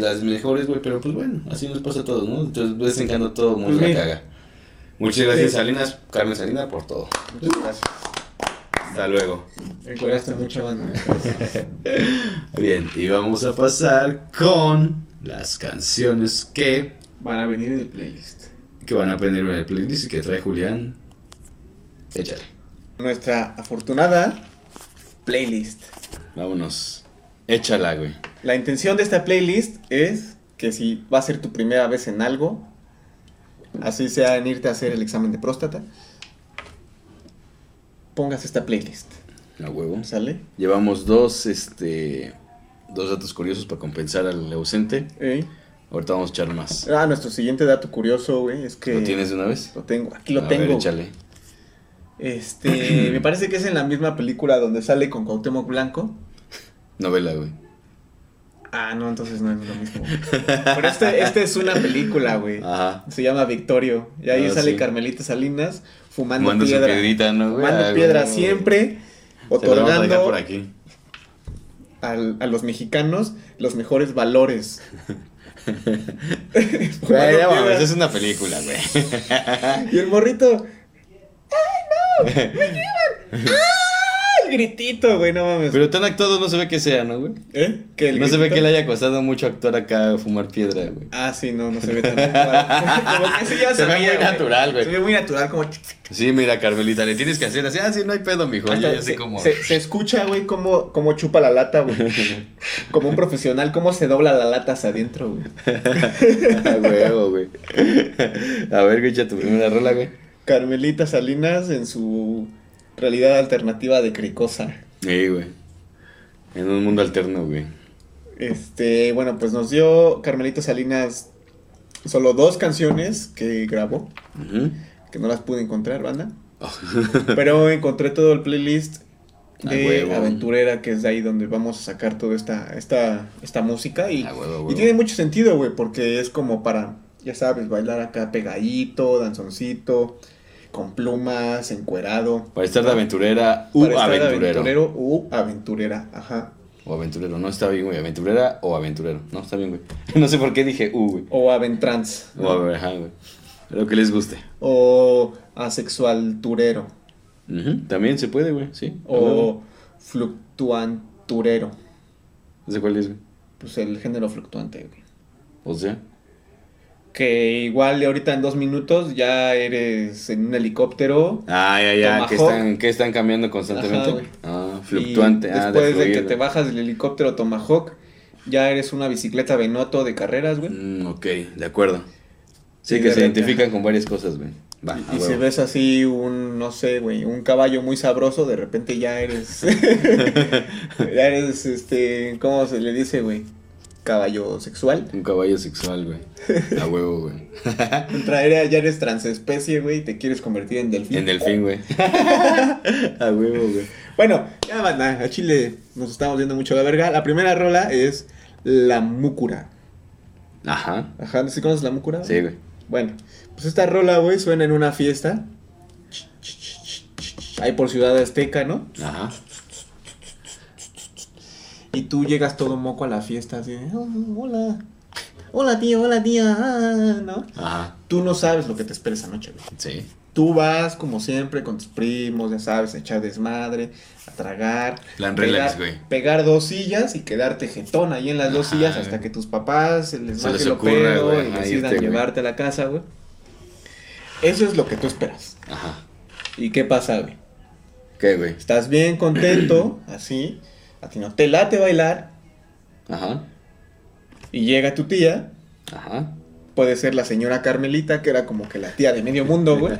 [SPEAKER 3] las, mejores, güey, pero pues bueno, así nos pasa a todos, ¿no? Entonces, de vez en cuando todo mundo
[SPEAKER 2] Pues
[SPEAKER 3] la caga. Muchas gracias,
[SPEAKER 2] Sí.
[SPEAKER 3] Salinas, Carmen Salinas, por todo.
[SPEAKER 2] Muchas gracias.
[SPEAKER 3] Hasta luego.
[SPEAKER 2] Encueraste mucha banda.
[SPEAKER 3] Bien, y vamos a pasar con las canciones que,
[SPEAKER 2] Van a venir en el playlist.
[SPEAKER 3] que van a aprender en el playlist y que trae Julián. Échale.
[SPEAKER 2] Nuestra afortunada playlist.
[SPEAKER 3] Vámonos. Échala, güey.
[SPEAKER 2] La intención de esta playlist es que si va a ser tu primera vez en algo, así sea en irte a hacer el examen de próstata, pongas esta playlist.
[SPEAKER 3] A huevo.
[SPEAKER 2] ¿Sale?
[SPEAKER 3] Llevamos dos, este, dos datos curiosos para compensar al ausente. Ahorita vamos a echar más.
[SPEAKER 2] Ah, nuestro siguiente dato curioso, güey, es que...
[SPEAKER 3] ¿Lo tienes de una vez?
[SPEAKER 2] Lo tengo, aquí lo
[SPEAKER 3] A
[SPEAKER 2] tengo.
[SPEAKER 3] ver, échale.
[SPEAKER 2] Este, me parece que es en la misma película donde sale con Cuauhtémoc Blanco.
[SPEAKER 3] Novela, güey.
[SPEAKER 2] Ah, no, entonces no es lo mismo. Pero este, este es una película, güey.
[SPEAKER 3] Ajá.
[SPEAKER 2] Se llama Victorio. Y ahí
[SPEAKER 3] Ah,
[SPEAKER 2] sale
[SPEAKER 3] sí.
[SPEAKER 2] Carmelita Salinas fumando
[SPEAKER 3] su
[SPEAKER 2] piedra.
[SPEAKER 3] piedrita, ¿no, güey?
[SPEAKER 2] Fumando
[SPEAKER 3] Ah,
[SPEAKER 2] piedra
[SPEAKER 3] güey.
[SPEAKER 2] siempre,
[SPEAKER 3] Se lo vamos a dejar
[SPEAKER 2] otorgando
[SPEAKER 3] por aquí.
[SPEAKER 2] Al- a los mexicanos los mejores valores.
[SPEAKER 3] Güey, ya es una película, güey.
[SPEAKER 2] Y el morrito. ¡Ay, no! ¡Me llevan! ¡Ah! El gritito, güey, no mames.
[SPEAKER 3] Pero tan actuado no se ve que sea, ¿no, güey?
[SPEAKER 2] ¿Eh? ¿Que el
[SPEAKER 3] No se ve que le haya costado mucho actuar acá fumar piedra, güey.
[SPEAKER 2] Ah, sí, no, no se ve tan natural. como que sí ya
[SPEAKER 3] Se ve
[SPEAKER 2] sabía,
[SPEAKER 3] muy natural, güey.
[SPEAKER 2] Se ve muy natural, como.
[SPEAKER 3] Sí, mira, Carmelita, le tienes que hacer así. Ah, sí, no hay pedo, mijo.
[SPEAKER 2] Hasta
[SPEAKER 3] Ya, ya
[SPEAKER 2] se,
[SPEAKER 3] sé cómo.
[SPEAKER 2] se, se escucha, güey, cómo, cómo chupa la lata, güey. Como un profesional, cómo se dobla la lata hacia adentro, güey.
[SPEAKER 3] A huevo, güey. A ver, güey, echa tu primera rola, güey.
[SPEAKER 2] Carmelita Salinas en su realidad alternativa de cricosa.
[SPEAKER 3] Sí, güey. En un mundo alterno, güey.
[SPEAKER 2] Este, bueno, pues nos dio Carmelita Salinas solo dos canciones que grabó, que no las pude encontrar, banda. Pero encontré todo el playlist de. Aventurera, que es de ahí donde vamos a sacar toda esta, esta, esta música. Y,
[SPEAKER 3] huevo,
[SPEAKER 2] y tiene mucho sentido, güey, porque es como para, ya sabes, bailar acá pegadito, danzoncito, con plumas, encuerado.
[SPEAKER 3] Para estar de aventurera u
[SPEAKER 2] Para estar de
[SPEAKER 3] aventurero.
[SPEAKER 2] aventurero u aventurera, ajá.
[SPEAKER 3] O aventurero. No está bien, güey. Aventurera o aventurero. No, está bien, güey. No sé por qué dije u, güey.
[SPEAKER 2] O aventrans.
[SPEAKER 3] O ajá, güey. Lo que les guste.
[SPEAKER 2] O asexual turero.
[SPEAKER 3] Ujú, También se puede, güey. Sí.
[SPEAKER 2] O fluctuanturero.
[SPEAKER 3] ¿Ese cuál es, güey?
[SPEAKER 2] Pues el género fluctuante, güey.
[SPEAKER 3] O sea.
[SPEAKER 2] Que igual ahorita en dos minutos ya eres en un helicóptero.
[SPEAKER 3] Ah, ya, ya. Que están, que están cambiando constantemente.
[SPEAKER 2] Ajá,
[SPEAKER 3] ah, fluctuante.
[SPEAKER 2] Y
[SPEAKER 3] ah,
[SPEAKER 2] después de, que te bajas del helicóptero Tomahawk, ya eres una bicicleta Benoto de carreras, güey.
[SPEAKER 3] Mm, ok, de acuerdo. Sí,
[SPEAKER 2] Y
[SPEAKER 3] que
[SPEAKER 2] de
[SPEAKER 3] se
[SPEAKER 2] repente-
[SPEAKER 3] identifican con varias cosas, güey. Va, a
[SPEAKER 2] Y si ves así un, no sé, güey, un caballo muy sabroso, de repente ya eres. ya eres, este. ¿Cómo se le dice, güey? Caballo sexual.
[SPEAKER 3] Un caballo sexual, güey. A huevo, güey.
[SPEAKER 2] Traer, ya eres transespecie, güey, y te quieres convertir en delfín.
[SPEAKER 3] En delfín, güey. A huevo, güey.
[SPEAKER 2] Bueno, ya banda, a Chile nos estamos viendo mucho la verga. La primera rola es La Múcura.
[SPEAKER 3] Ajá.
[SPEAKER 2] Ajá, ¿no sé si conoces La Múcura?
[SPEAKER 3] Sí, güey.
[SPEAKER 2] Bueno, pues esta rola, güey, suena en una fiesta. Ahí por Ciudad Azteca, ¿no?
[SPEAKER 3] Ajá.
[SPEAKER 2] Y tú llegas todo moco a la fiesta, así de, "Oh, hola, hola tío, hola tía, ah", ¿no?
[SPEAKER 3] Ajá.
[SPEAKER 2] Tú no sabes lo que te espera esa noche, güey.
[SPEAKER 3] Sí.
[SPEAKER 2] Tú vas, como siempre, con tus primos, ya sabes, a echar desmadre, a tragar.
[SPEAKER 3] Plan
[SPEAKER 2] pegar-
[SPEAKER 3] relax, güey.
[SPEAKER 2] Pegar dos sillas y quedarte jetón ahí en las dos sillas hasta
[SPEAKER 3] güey.
[SPEAKER 2] que tus papás les
[SPEAKER 3] Se les
[SPEAKER 2] lo
[SPEAKER 3] ocurra,
[SPEAKER 2] pedo
[SPEAKER 3] güey,
[SPEAKER 2] y decidan
[SPEAKER 3] güey.
[SPEAKER 2] llevarte a la casa, güey. Eso es lo que tú esperas.
[SPEAKER 3] Ajá.
[SPEAKER 2] ¿Y qué pasa, güey?
[SPEAKER 3] ¿Qué, güey?
[SPEAKER 2] Estás bien contento, así, a ti no te late bailar,
[SPEAKER 3] Ajá.
[SPEAKER 2] y llega tu tía,
[SPEAKER 3] Ajá.
[SPEAKER 2] puede ser la señora Carmelita, que era como que la tía de medio mundo, güey.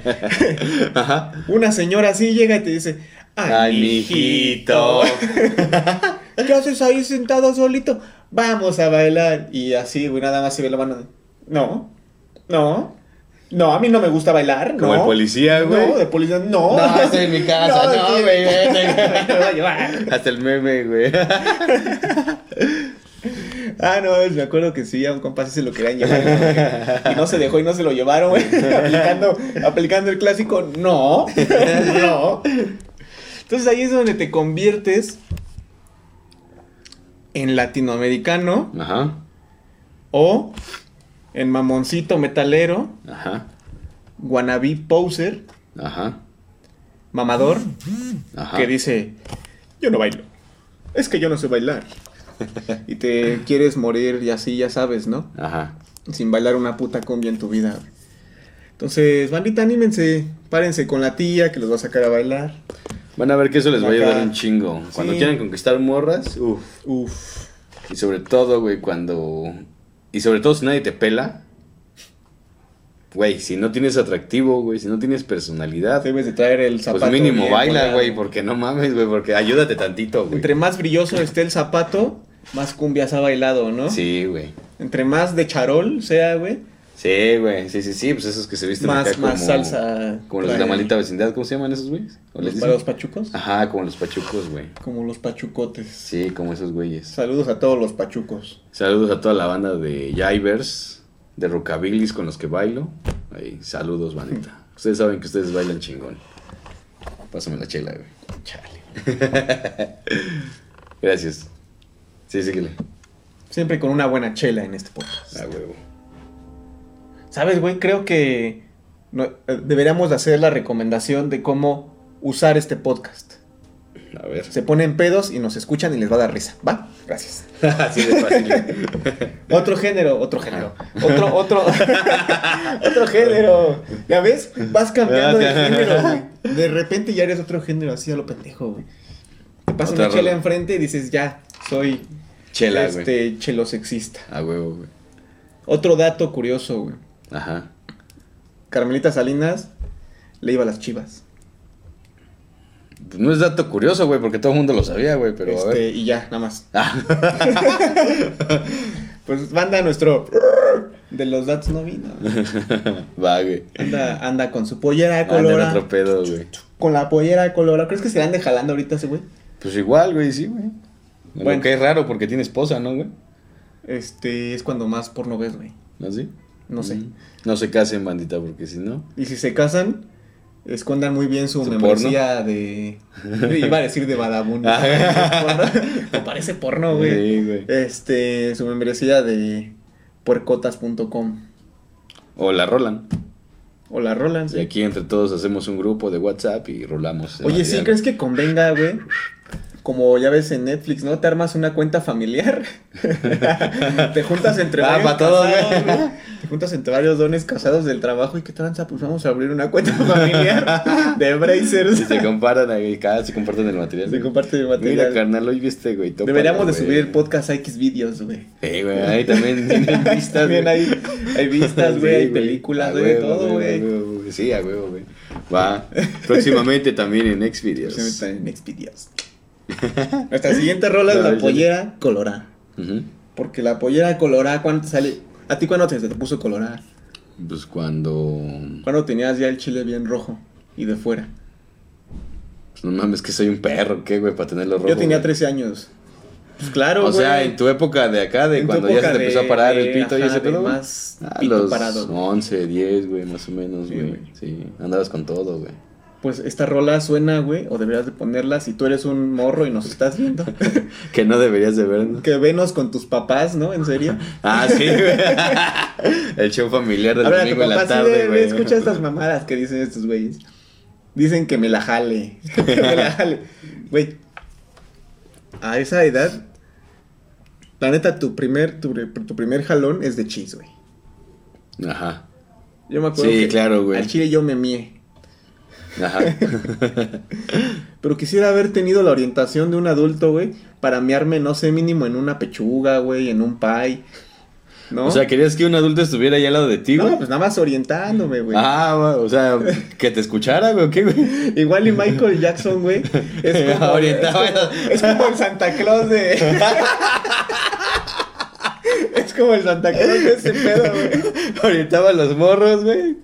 [SPEAKER 3] Ajá.
[SPEAKER 2] Una señora así llega y te dice, ay,
[SPEAKER 3] Ay,
[SPEAKER 2] mijito. ¿qué haces ahí sentado solito? Vamos a bailar. Y así, güey, nada más se ve la mano. No, no, no, a mí no me gusta bailar,
[SPEAKER 3] Como
[SPEAKER 2] no.
[SPEAKER 3] el policía, güey.
[SPEAKER 2] No, de policía, no.
[SPEAKER 3] No, estoy en mi casa, no,
[SPEAKER 2] sí,
[SPEAKER 3] güey,
[SPEAKER 2] llevar.
[SPEAKER 3] Hasta el meme, güey.
[SPEAKER 2] Ah, no, me acuerdo que sí, a un compa sí se lo querían llevar. ¿no? Y no se dejó y no se lo llevaron, güey. Aplicando, aplicando el clásico, no, no. Entonces ahí es donde te conviertes en latinoamericano
[SPEAKER 3] Ajá.
[SPEAKER 2] o en mamoncito metalero,
[SPEAKER 3] Ajá.
[SPEAKER 2] wannabe poser,
[SPEAKER 3] Ajá.
[SPEAKER 2] mamador,
[SPEAKER 3] Ajá.
[SPEAKER 2] que dice, yo no bailo. Es que yo no sé bailar. Y te quieres morir y así, ya sabes, ¿no?
[SPEAKER 3] Ajá.
[SPEAKER 2] sin bailar una puta cumbia en tu vida. Entonces, bandita, anímense, párense con la tía que los va a sacar a bailar.
[SPEAKER 3] Van a ver que eso les va a ayudar un chingo. Cuando
[SPEAKER 2] Sí.
[SPEAKER 3] quieran conquistar morras, uff.
[SPEAKER 2] Uf.
[SPEAKER 3] Y sobre todo, güey, cuando. Y sobre todo si nadie te pela. Güey, si no tienes atractivo, güey, si no tienes personalidad,
[SPEAKER 2] Debes de traer el zapato.
[SPEAKER 3] pues mínimo
[SPEAKER 2] bien
[SPEAKER 3] baila, güey, porque no mames, güey, porque ayúdate tantito, güey.
[SPEAKER 2] Entre más brilloso esté el zapato, más cumbias ha bailado, ¿no?
[SPEAKER 3] Sí, güey.
[SPEAKER 2] Entre más de charol sea, güey,
[SPEAKER 3] Sí, güey, sí, sí, sí, pues esos que se visten
[SPEAKER 2] Más,
[SPEAKER 3] acá
[SPEAKER 2] más
[SPEAKER 3] como-
[SPEAKER 2] salsa.
[SPEAKER 3] Como los de la maldita vecindad, ¿cómo se llaman esos güeyes? ¿O les
[SPEAKER 2] ¿Los, para los pachucos?
[SPEAKER 3] Ajá, como los pachucos, güey.
[SPEAKER 2] Como los pachucotes.
[SPEAKER 3] Sí, como esos güeyes.
[SPEAKER 2] Saludos a todos los pachucos.
[SPEAKER 3] Saludos a toda la banda de Jivers, de Rockabilis con los que bailo. Ahí, saludos, bandita. Ustedes saben que ustedes bailan chingón. Pásame la chela, güey. Chale. Gracias. Sí, síguele.
[SPEAKER 2] Siempre con una buena chela en este podcast.
[SPEAKER 3] A huevo.
[SPEAKER 2] ¿Sabes, güey? Creo que no- eh, deberíamos de hacer la recomendación de cómo usar este podcast.
[SPEAKER 3] A ver.
[SPEAKER 2] Se ponen pedos y nos escuchan y les va a dar risa. ¿Va? Gracias.
[SPEAKER 3] Así de fácil.
[SPEAKER 2] Otro género, otro género. Otro, otro. otro género. ¿Ya ves? Vas cambiando de género, güey. De repente ya eres otro género, así a lo pendejo, güey. Te pasa
[SPEAKER 3] Otra
[SPEAKER 2] una chela
[SPEAKER 3] rola.
[SPEAKER 2] enfrente y dices, ya, soy
[SPEAKER 3] Chela, güey.
[SPEAKER 2] este chelosexista.
[SPEAKER 3] A huevo, güey.
[SPEAKER 2] Otro dato curioso, güey.
[SPEAKER 3] Ajá.
[SPEAKER 2] Carmelita Salinas le iba a las chivas.
[SPEAKER 3] Pues no es dato curioso, güey, porque todo el mundo lo sabía, güey, pero a
[SPEAKER 2] Este,
[SPEAKER 3] ver.
[SPEAKER 2] y ya, nada más.
[SPEAKER 3] Ah,
[SPEAKER 2] Pues banda nuestro de los datos no vino.
[SPEAKER 3] va, güey.
[SPEAKER 2] Anda, anda con su pollera
[SPEAKER 3] Anda
[SPEAKER 2] colora.
[SPEAKER 3] otro pedo, güey.
[SPEAKER 2] Con la pollera de colora. ¿Crees que se la ande jalando ahorita ese güey?
[SPEAKER 3] Pues igual, güey, sí, güey. Lo
[SPEAKER 2] Bueno.
[SPEAKER 3] que es raro porque tiene esposa, ¿no, güey?
[SPEAKER 2] Este, es cuando más porno ves, güey.
[SPEAKER 3] ¿Así?
[SPEAKER 2] No sé.
[SPEAKER 3] Mm. No se casen, bandita, porque si no.
[SPEAKER 2] Y si se casan, escondan muy bien su,
[SPEAKER 3] ¿Su
[SPEAKER 2] membresía de... Iba a decir de Badabun.
[SPEAKER 3] Ah.
[SPEAKER 2] Me parece porno, güey.
[SPEAKER 3] Sí, güey.
[SPEAKER 2] Este, su membresía de puercotas.com.
[SPEAKER 3] O la rolan.
[SPEAKER 2] O la rolan,
[SPEAKER 3] Y
[SPEAKER 2] sí.
[SPEAKER 3] aquí entre todos hacemos un grupo de WhatsApp y rolamos.
[SPEAKER 2] Oye, ¿sí crees que convenga, güey? Como ya ves en Netflix, ¿no? Te armas una cuenta familiar. te juntas entre
[SPEAKER 3] Ah,
[SPEAKER 2] varios
[SPEAKER 3] todos,
[SPEAKER 2] casados,
[SPEAKER 3] güey.
[SPEAKER 2] Te juntas entre varios dones casados del trabajo y qué tranza, pues vamos a abrir una cuenta familiar de Brazers.
[SPEAKER 3] Y se comparan ahí, cada se comparten el material.
[SPEAKER 2] Se comparte el
[SPEAKER 3] Mira,
[SPEAKER 2] material.
[SPEAKER 3] carnal, hoy viste, güey. tópalo,
[SPEAKER 2] Deberíamos de subir el podcast a X videos, güey.
[SPEAKER 3] Sí, güey, ahí también tienen vistas.
[SPEAKER 2] También hay, hay vistas, güey,
[SPEAKER 3] Sí,
[SPEAKER 2] hay películas, güey, todo, güey.
[SPEAKER 3] Sí, a huevo, güey. Va. Próximamente también en
[SPEAKER 2] Se
[SPEAKER 3] Xvideos.
[SPEAKER 2] metan en X videos. Nuestra siguiente rola es la pollera colorada. Porque la pollera colorada, ¿cuándo sale? ¿A ti cuándo te, se te puso colorada?
[SPEAKER 3] Pues cuando.
[SPEAKER 2] Cuando tenías ya el chile bien rojo y de fuera.
[SPEAKER 3] Pues no mames, que soy un perro, ¿qué, güey? Para tenerlo rojo.
[SPEAKER 2] Yo tenía
[SPEAKER 3] güey.
[SPEAKER 2] 13 años. Pues claro,
[SPEAKER 3] O sea, en tu época de acá, de
[SPEAKER 2] En
[SPEAKER 3] cuando ya se te empezó a parar el pito y
[SPEAKER 2] ajá,
[SPEAKER 3] ese
[SPEAKER 2] de
[SPEAKER 3] pedo.
[SPEAKER 2] más
[SPEAKER 3] A
[SPEAKER 2] pito
[SPEAKER 3] los
[SPEAKER 2] parado.
[SPEAKER 3] 11, 10, güey, más o menos,
[SPEAKER 2] Sí,
[SPEAKER 3] güey.
[SPEAKER 2] güey.
[SPEAKER 3] Sí, andabas con todo, güey.
[SPEAKER 2] Pues esta rola suena, güey, o deberías de ponerla si tú eres un morro y nos estás viendo.
[SPEAKER 3] Que no deberías de ver, ¿no?
[SPEAKER 2] que venos con tus papás, ¿no? ¿En serio?
[SPEAKER 3] Ah, sí, güey. El show familiar del domingo en la
[SPEAKER 2] sí
[SPEAKER 3] tarde,
[SPEAKER 2] ve,
[SPEAKER 3] güey.
[SPEAKER 2] escucha estas mamadas que dicen estos güeyes. Dicen que me la jale. que me la jale. Güey, a esa edad, la neta, tu primer, tu, tu primer jalón es de chis, güey.
[SPEAKER 3] Ajá,
[SPEAKER 2] Yo me acuerdo
[SPEAKER 3] Sí,
[SPEAKER 2] que
[SPEAKER 3] claro, güey.
[SPEAKER 2] al chile yo me mié.
[SPEAKER 3] Ajá.
[SPEAKER 2] Pero quisiera haber tenido la orientación de un adulto, güey, para mearme, no sé, mínimo en una pechuga, güey, en un pie. ¿No?
[SPEAKER 3] O sea, ¿querías que un adulto estuviera ahí al lado de ti, güey?
[SPEAKER 2] no, pues nada más orientándome, güey.
[SPEAKER 3] Ah, o sea, que te escuchara, güey, ¿o qué, güey?
[SPEAKER 2] Igual y Michael Jackson, güey. Es como,
[SPEAKER 3] Orientaba.
[SPEAKER 2] es como- es como el Santa Claus de. es como el Santa Claus de ese pedo, güey.
[SPEAKER 3] Orientaba a los morros, güey.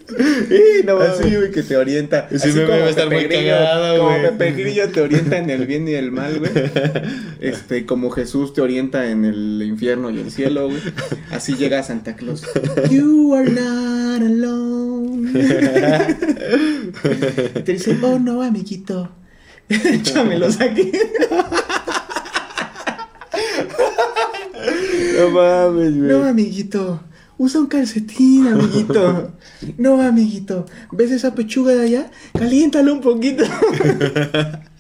[SPEAKER 3] Y no mames.
[SPEAKER 2] Así, güey, que te orienta. Así
[SPEAKER 3] meme
[SPEAKER 2] como
[SPEAKER 3] va a estar
[SPEAKER 2] Pepe
[SPEAKER 3] muy
[SPEAKER 2] Grillo-
[SPEAKER 3] cagado,
[SPEAKER 2] Como. Pepe Grillo te orienta en el bien y el mal, güey. Este, como Jesús te orienta en el infierno y el cielo, güey. Así llega Santa Claus. You are not alone. y te dice, oh no, amiguito. Échamelos aquí.
[SPEAKER 3] No mames, güey.
[SPEAKER 2] No, amiguito. Usa un calcetín, amiguito. No, amiguito. ¿Ves esa pechuga de allá? Caliéntalo un poquito.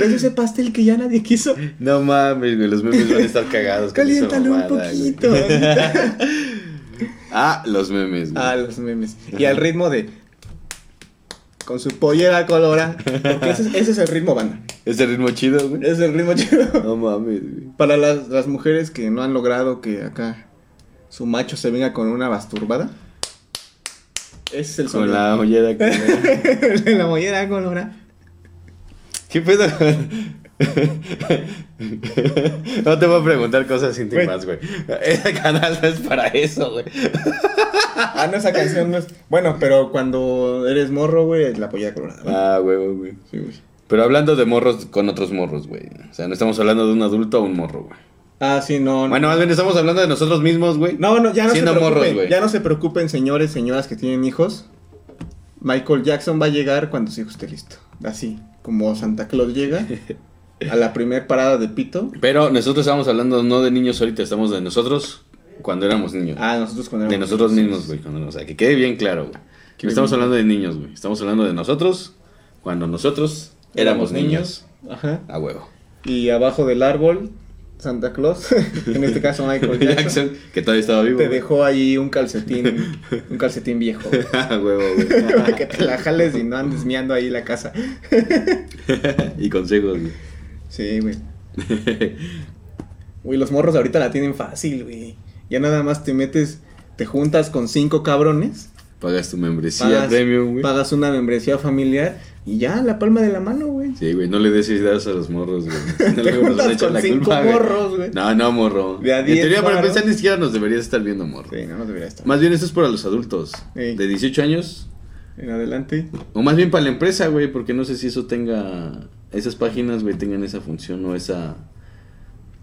[SPEAKER 2] ¿Ves ese pastel que ya nadie quiso?
[SPEAKER 3] No mames, güey, los memes van a estar cagados.
[SPEAKER 2] Caliéntalo un
[SPEAKER 3] mamada,
[SPEAKER 2] poquito.
[SPEAKER 3] Ah, los memes, güey.
[SPEAKER 2] ah, los memes. Y al ritmo de. Con su pollera colora. Porque ese, es- ese es el ritmo, banda.
[SPEAKER 3] Ese ritmo chido, güey.
[SPEAKER 2] Es el ritmo chido.
[SPEAKER 3] No mames, güey.
[SPEAKER 2] Para las, las mujeres que no han logrado que acá su macho se venga con una basturbada. Ese es el
[SPEAKER 3] Con
[SPEAKER 2] sonido.
[SPEAKER 3] la mollera. que-
[SPEAKER 2] la mollera colora.
[SPEAKER 3] ¿Qué pedo? no te voy a preguntar cosas íntimas, güey. Ese canal no es para eso, güey.
[SPEAKER 2] Ah, no, esa canción no es. Bueno, pero cuando eres morro, güey, la polla colorada. güey.
[SPEAKER 3] Ah, güey.
[SPEAKER 2] Sí, güey.
[SPEAKER 3] Pero hablando de morros con otros morros, güey. O sea, no estamos hablando de un adulto o un morro, güey.
[SPEAKER 2] Ah, sí, no. no.
[SPEAKER 3] Bueno, más bien estamos hablando de nosotros mismos, güey.
[SPEAKER 2] No, no, ya no
[SPEAKER 3] Siendo
[SPEAKER 2] se preocupen.
[SPEAKER 3] morros, güey.
[SPEAKER 2] ya no se preocupen, señores, señoras que tienen hijos. Michael Jackson va a llegar cuando su hijo esté listo. Así, como Santa Claus llega a la primer parada de pito.
[SPEAKER 3] Pero nosotros estamos hablando no de niños ahorita, estamos de nosotros cuando éramos niños.
[SPEAKER 2] Ah, nosotros cuando
[SPEAKER 3] de
[SPEAKER 2] éramos
[SPEAKER 3] nosotros
[SPEAKER 2] niños.
[SPEAKER 3] mismos, güey. cuando- O sea, que quede bien claro, güey.
[SPEAKER 2] Que
[SPEAKER 3] No estamos hablando de niños, güey. Estamos hablando de nosotros cuando nosotros éramos niños.
[SPEAKER 2] Ajá.
[SPEAKER 3] A huevo.
[SPEAKER 2] Y abajo del árbol, Santa Claus, en este caso Michael Jackson,
[SPEAKER 3] Jackson, que todavía estaba vivo.
[SPEAKER 2] te dejó ahí un calcetín, un calcetín viejo.
[SPEAKER 3] A huevo, güey.
[SPEAKER 2] Para que te la jales y no andes miando ahí la casa.
[SPEAKER 3] y consejos, güey.
[SPEAKER 2] Sí, güey. Güey, los morros ahorita la tienen fácil, güey. Ya nada más te metes, te juntas con cinco cabrones,
[SPEAKER 3] Pagas tu membresía
[SPEAKER 2] pagas,
[SPEAKER 3] premium, güey.
[SPEAKER 2] pagas una membresía familiar y ya, la palma de la mano, güey.
[SPEAKER 3] Sí, güey, no le des ideas a los morros, güey. No nos
[SPEAKER 2] juntas
[SPEAKER 3] echan
[SPEAKER 2] con
[SPEAKER 3] la
[SPEAKER 2] cinco
[SPEAKER 3] culpa,
[SPEAKER 2] morros, güey.
[SPEAKER 3] No, no, morro.
[SPEAKER 2] De a
[SPEAKER 3] en
[SPEAKER 2] 10
[SPEAKER 3] teoría, para empezar, ni siquiera nos deberías estar viendo, morro.
[SPEAKER 2] Sí, no, no debería estar.
[SPEAKER 3] Más bien, esto es para los adultos. De 18 años.
[SPEAKER 2] En adelante.
[SPEAKER 3] O más bien para la empresa, güey, porque no sé si eso tenga. Esas páginas, güey, tengan esa función o esa.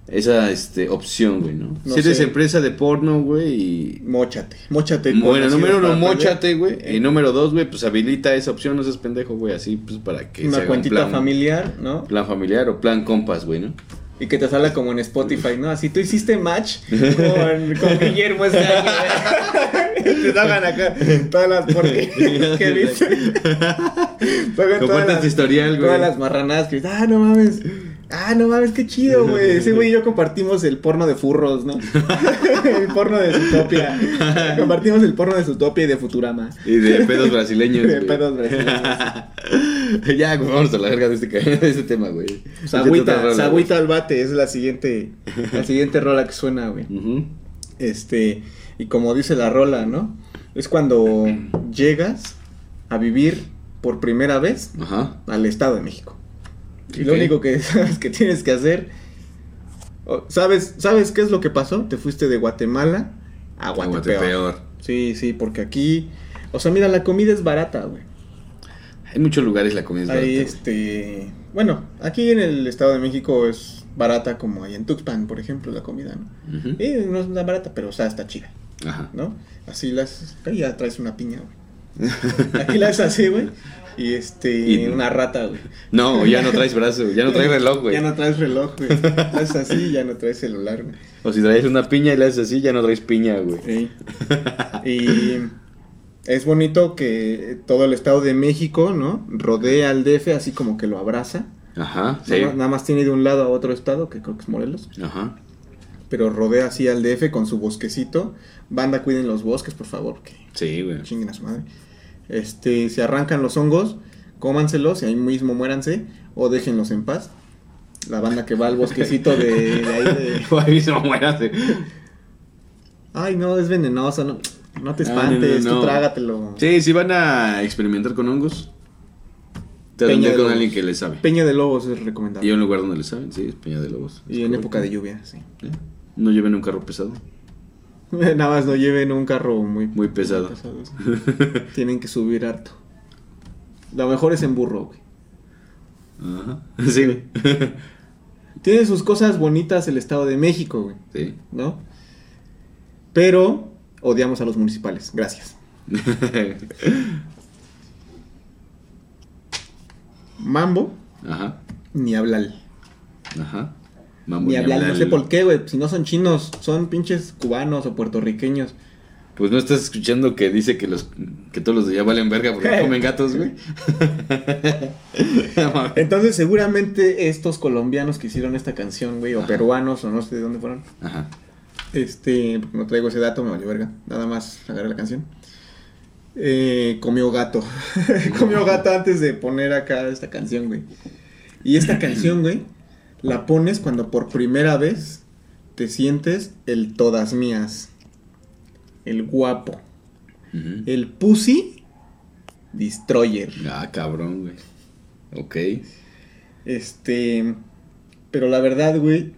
[SPEAKER 3] Esa este, opción, güey, ¿no?
[SPEAKER 2] No
[SPEAKER 3] si eres
[SPEAKER 2] sé.
[SPEAKER 3] empresa de porno, güey, y.
[SPEAKER 2] Móchate, móchate.
[SPEAKER 3] Bueno, número uno, mochate, güey.
[SPEAKER 2] Eh,
[SPEAKER 3] Y número dos, güey, pues habilita esa opción, no seas pendejo, güey, así, pues para que se
[SPEAKER 2] Una
[SPEAKER 3] haga un
[SPEAKER 2] cuentita
[SPEAKER 3] plan,
[SPEAKER 2] familiar, ¿no?
[SPEAKER 3] Plan familiar o plan compas, güey, ¿no?
[SPEAKER 2] Y que te salga como en Spotify, ¿no? Así tú hiciste match con, con Guillermo este año. güey. te salgan acá todas las porquerías que viste. Todas
[SPEAKER 3] Compartas tu historial, güey.
[SPEAKER 2] Todas las marranadas que ah, no mames. Ah, no mames, qué chido, güey. Ese güey y yo compartimos el porno de furros, ¿no? el porno de Zootopia. Compartimos el porno de Zootopia y de Futurama.
[SPEAKER 3] Y de pedos brasileños.
[SPEAKER 2] De pedos brasileños.
[SPEAKER 3] ya, güey, vamos a la verga de este, de este tema, güey.
[SPEAKER 2] Sagüita, Sagüita al bate es la siguiente, la siguiente rola que suena, güey. Este, y como dice la rola, ¿no? Es cuando llegas a vivir por primera vez
[SPEAKER 3] Ajá.
[SPEAKER 2] al Estado de México. Y lo único que sabes que tienes que hacer. ¿Sabes, ¿Sabes qué es lo que pasó? Te fuiste de Guatemala a Guatepeor.
[SPEAKER 3] Guatepeor.
[SPEAKER 2] Sí, sí, porque aquí. O sea, mira, la comida es barata, güey.
[SPEAKER 3] Hay muchos lugares la comida es
[SPEAKER 2] Ahí,
[SPEAKER 3] barata,
[SPEAKER 2] este. Bueno, aquí en el Estado de México es barata como ahí en Tuxpan, por ejemplo, la comida, ¿no? Eh, no es una barata, pero o sea, está chida,
[SPEAKER 3] Ajá.
[SPEAKER 2] ¿no? Así las. Ahí ya traes una piña, güey. Aquí la haces así, güey. Y este.
[SPEAKER 3] Y-
[SPEAKER 2] una rata, güey.
[SPEAKER 3] No, ya no traes brazo, ya no traes reloj, güey.
[SPEAKER 2] Ya no traes reloj, güey. La haces así, ya no traes celular, güey.
[SPEAKER 3] O si traes una piña y la haces así, ya no traes piña, güey.
[SPEAKER 2] Sí. Y es bonito que todo el Estado de México, ¿no? Rodea al DF así como que lo abraza.
[SPEAKER 3] Ajá, sí.
[SPEAKER 2] Nada, más- nada más tiene de un lado a otro estado, que creo que es Morelos.
[SPEAKER 3] Ajá.
[SPEAKER 2] Pero rodea así al DF con su bosquecito. Banda, cuiden los bosques, por favor, que
[SPEAKER 3] Sí, güey.
[SPEAKER 2] chinguen a su madre. Este, se arrancan los hongos, cómanselos y ahí mismo muéranse o déjenlos en paz. La banda que va al bosquecito de, de ahí de...
[SPEAKER 3] Ahí mismo muérase.
[SPEAKER 2] Ay, no, es venenoso, no, no te
[SPEAKER 3] Ah, no, no,
[SPEAKER 2] espantes,
[SPEAKER 3] no.
[SPEAKER 2] tú trágatelo.
[SPEAKER 3] Sí, si van a experimentar con hongos, te
[SPEAKER 2] Peña de
[SPEAKER 3] con
[SPEAKER 2] Lobos.
[SPEAKER 3] alguien que le sabe.
[SPEAKER 2] Peña de lobos es
[SPEAKER 3] Y
[SPEAKER 2] recomendable.
[SPEAKER 3] un lugar donde le saben, sí, es Peña de Lobos.
[SPEAKER 2] Y en época de lluvia, sí.
[SPEAKER 3] ¿Eh? No lleven un carro pesado.
[SPEAKER 2] Nada más no lleven un carro muy,
[SPEAKER 3] Muy pesado.
[SPEAKER 2] sí. Tienen que subir harto. Lo mejor es en burro, güey.
[SPEAKER 3] Ajá. Sí, güey.
[SPEAKER 2] Tiene sus cosas bonitas el Estado de México, güey,
[SPEAKER 3] Sí.
[SPEAKER 2] ¿no? Pero odiamos a los municipales. Gracias. Mambo,
[SPEAKER 3] Ajá.
[SPEAKER 2] ni hablar.
[SPEAKER 3] Ajá. Mambo
[SPEAKER 2] Ni hablar, no sé por qué, güey. Si no son chinos, son pinches cubanos o puertorriqueños.
[SPEAKER 3] Pues no estás escuchando que dice que los que todos los de allá valen verga porque comen gatos, güey.
[SPEAKER 2] Entonces, seguramente estos colombianos que hicieron esta canción, güey, o
[SPEAKER 3] Ajá.
[SPEAKER 2] peruanos, o no sé de dónde fueron.
[SPEAKER 3] Ajá.
[SPEAKER 2] Este, no traigo ese dato, me valió verga. Nada más agarré la canción. Eh, comió gato. comió gato antes de poner acá esta canción, güey. Y esta canción, güey, la pones cuando por primera vez te sientes el todas mías. El guapo. El pussy destroyer.
[SPEAKER 3] Ah, cabrón, güey. Ok.
[SPEAKER 2] Este, pero la verdad, güey,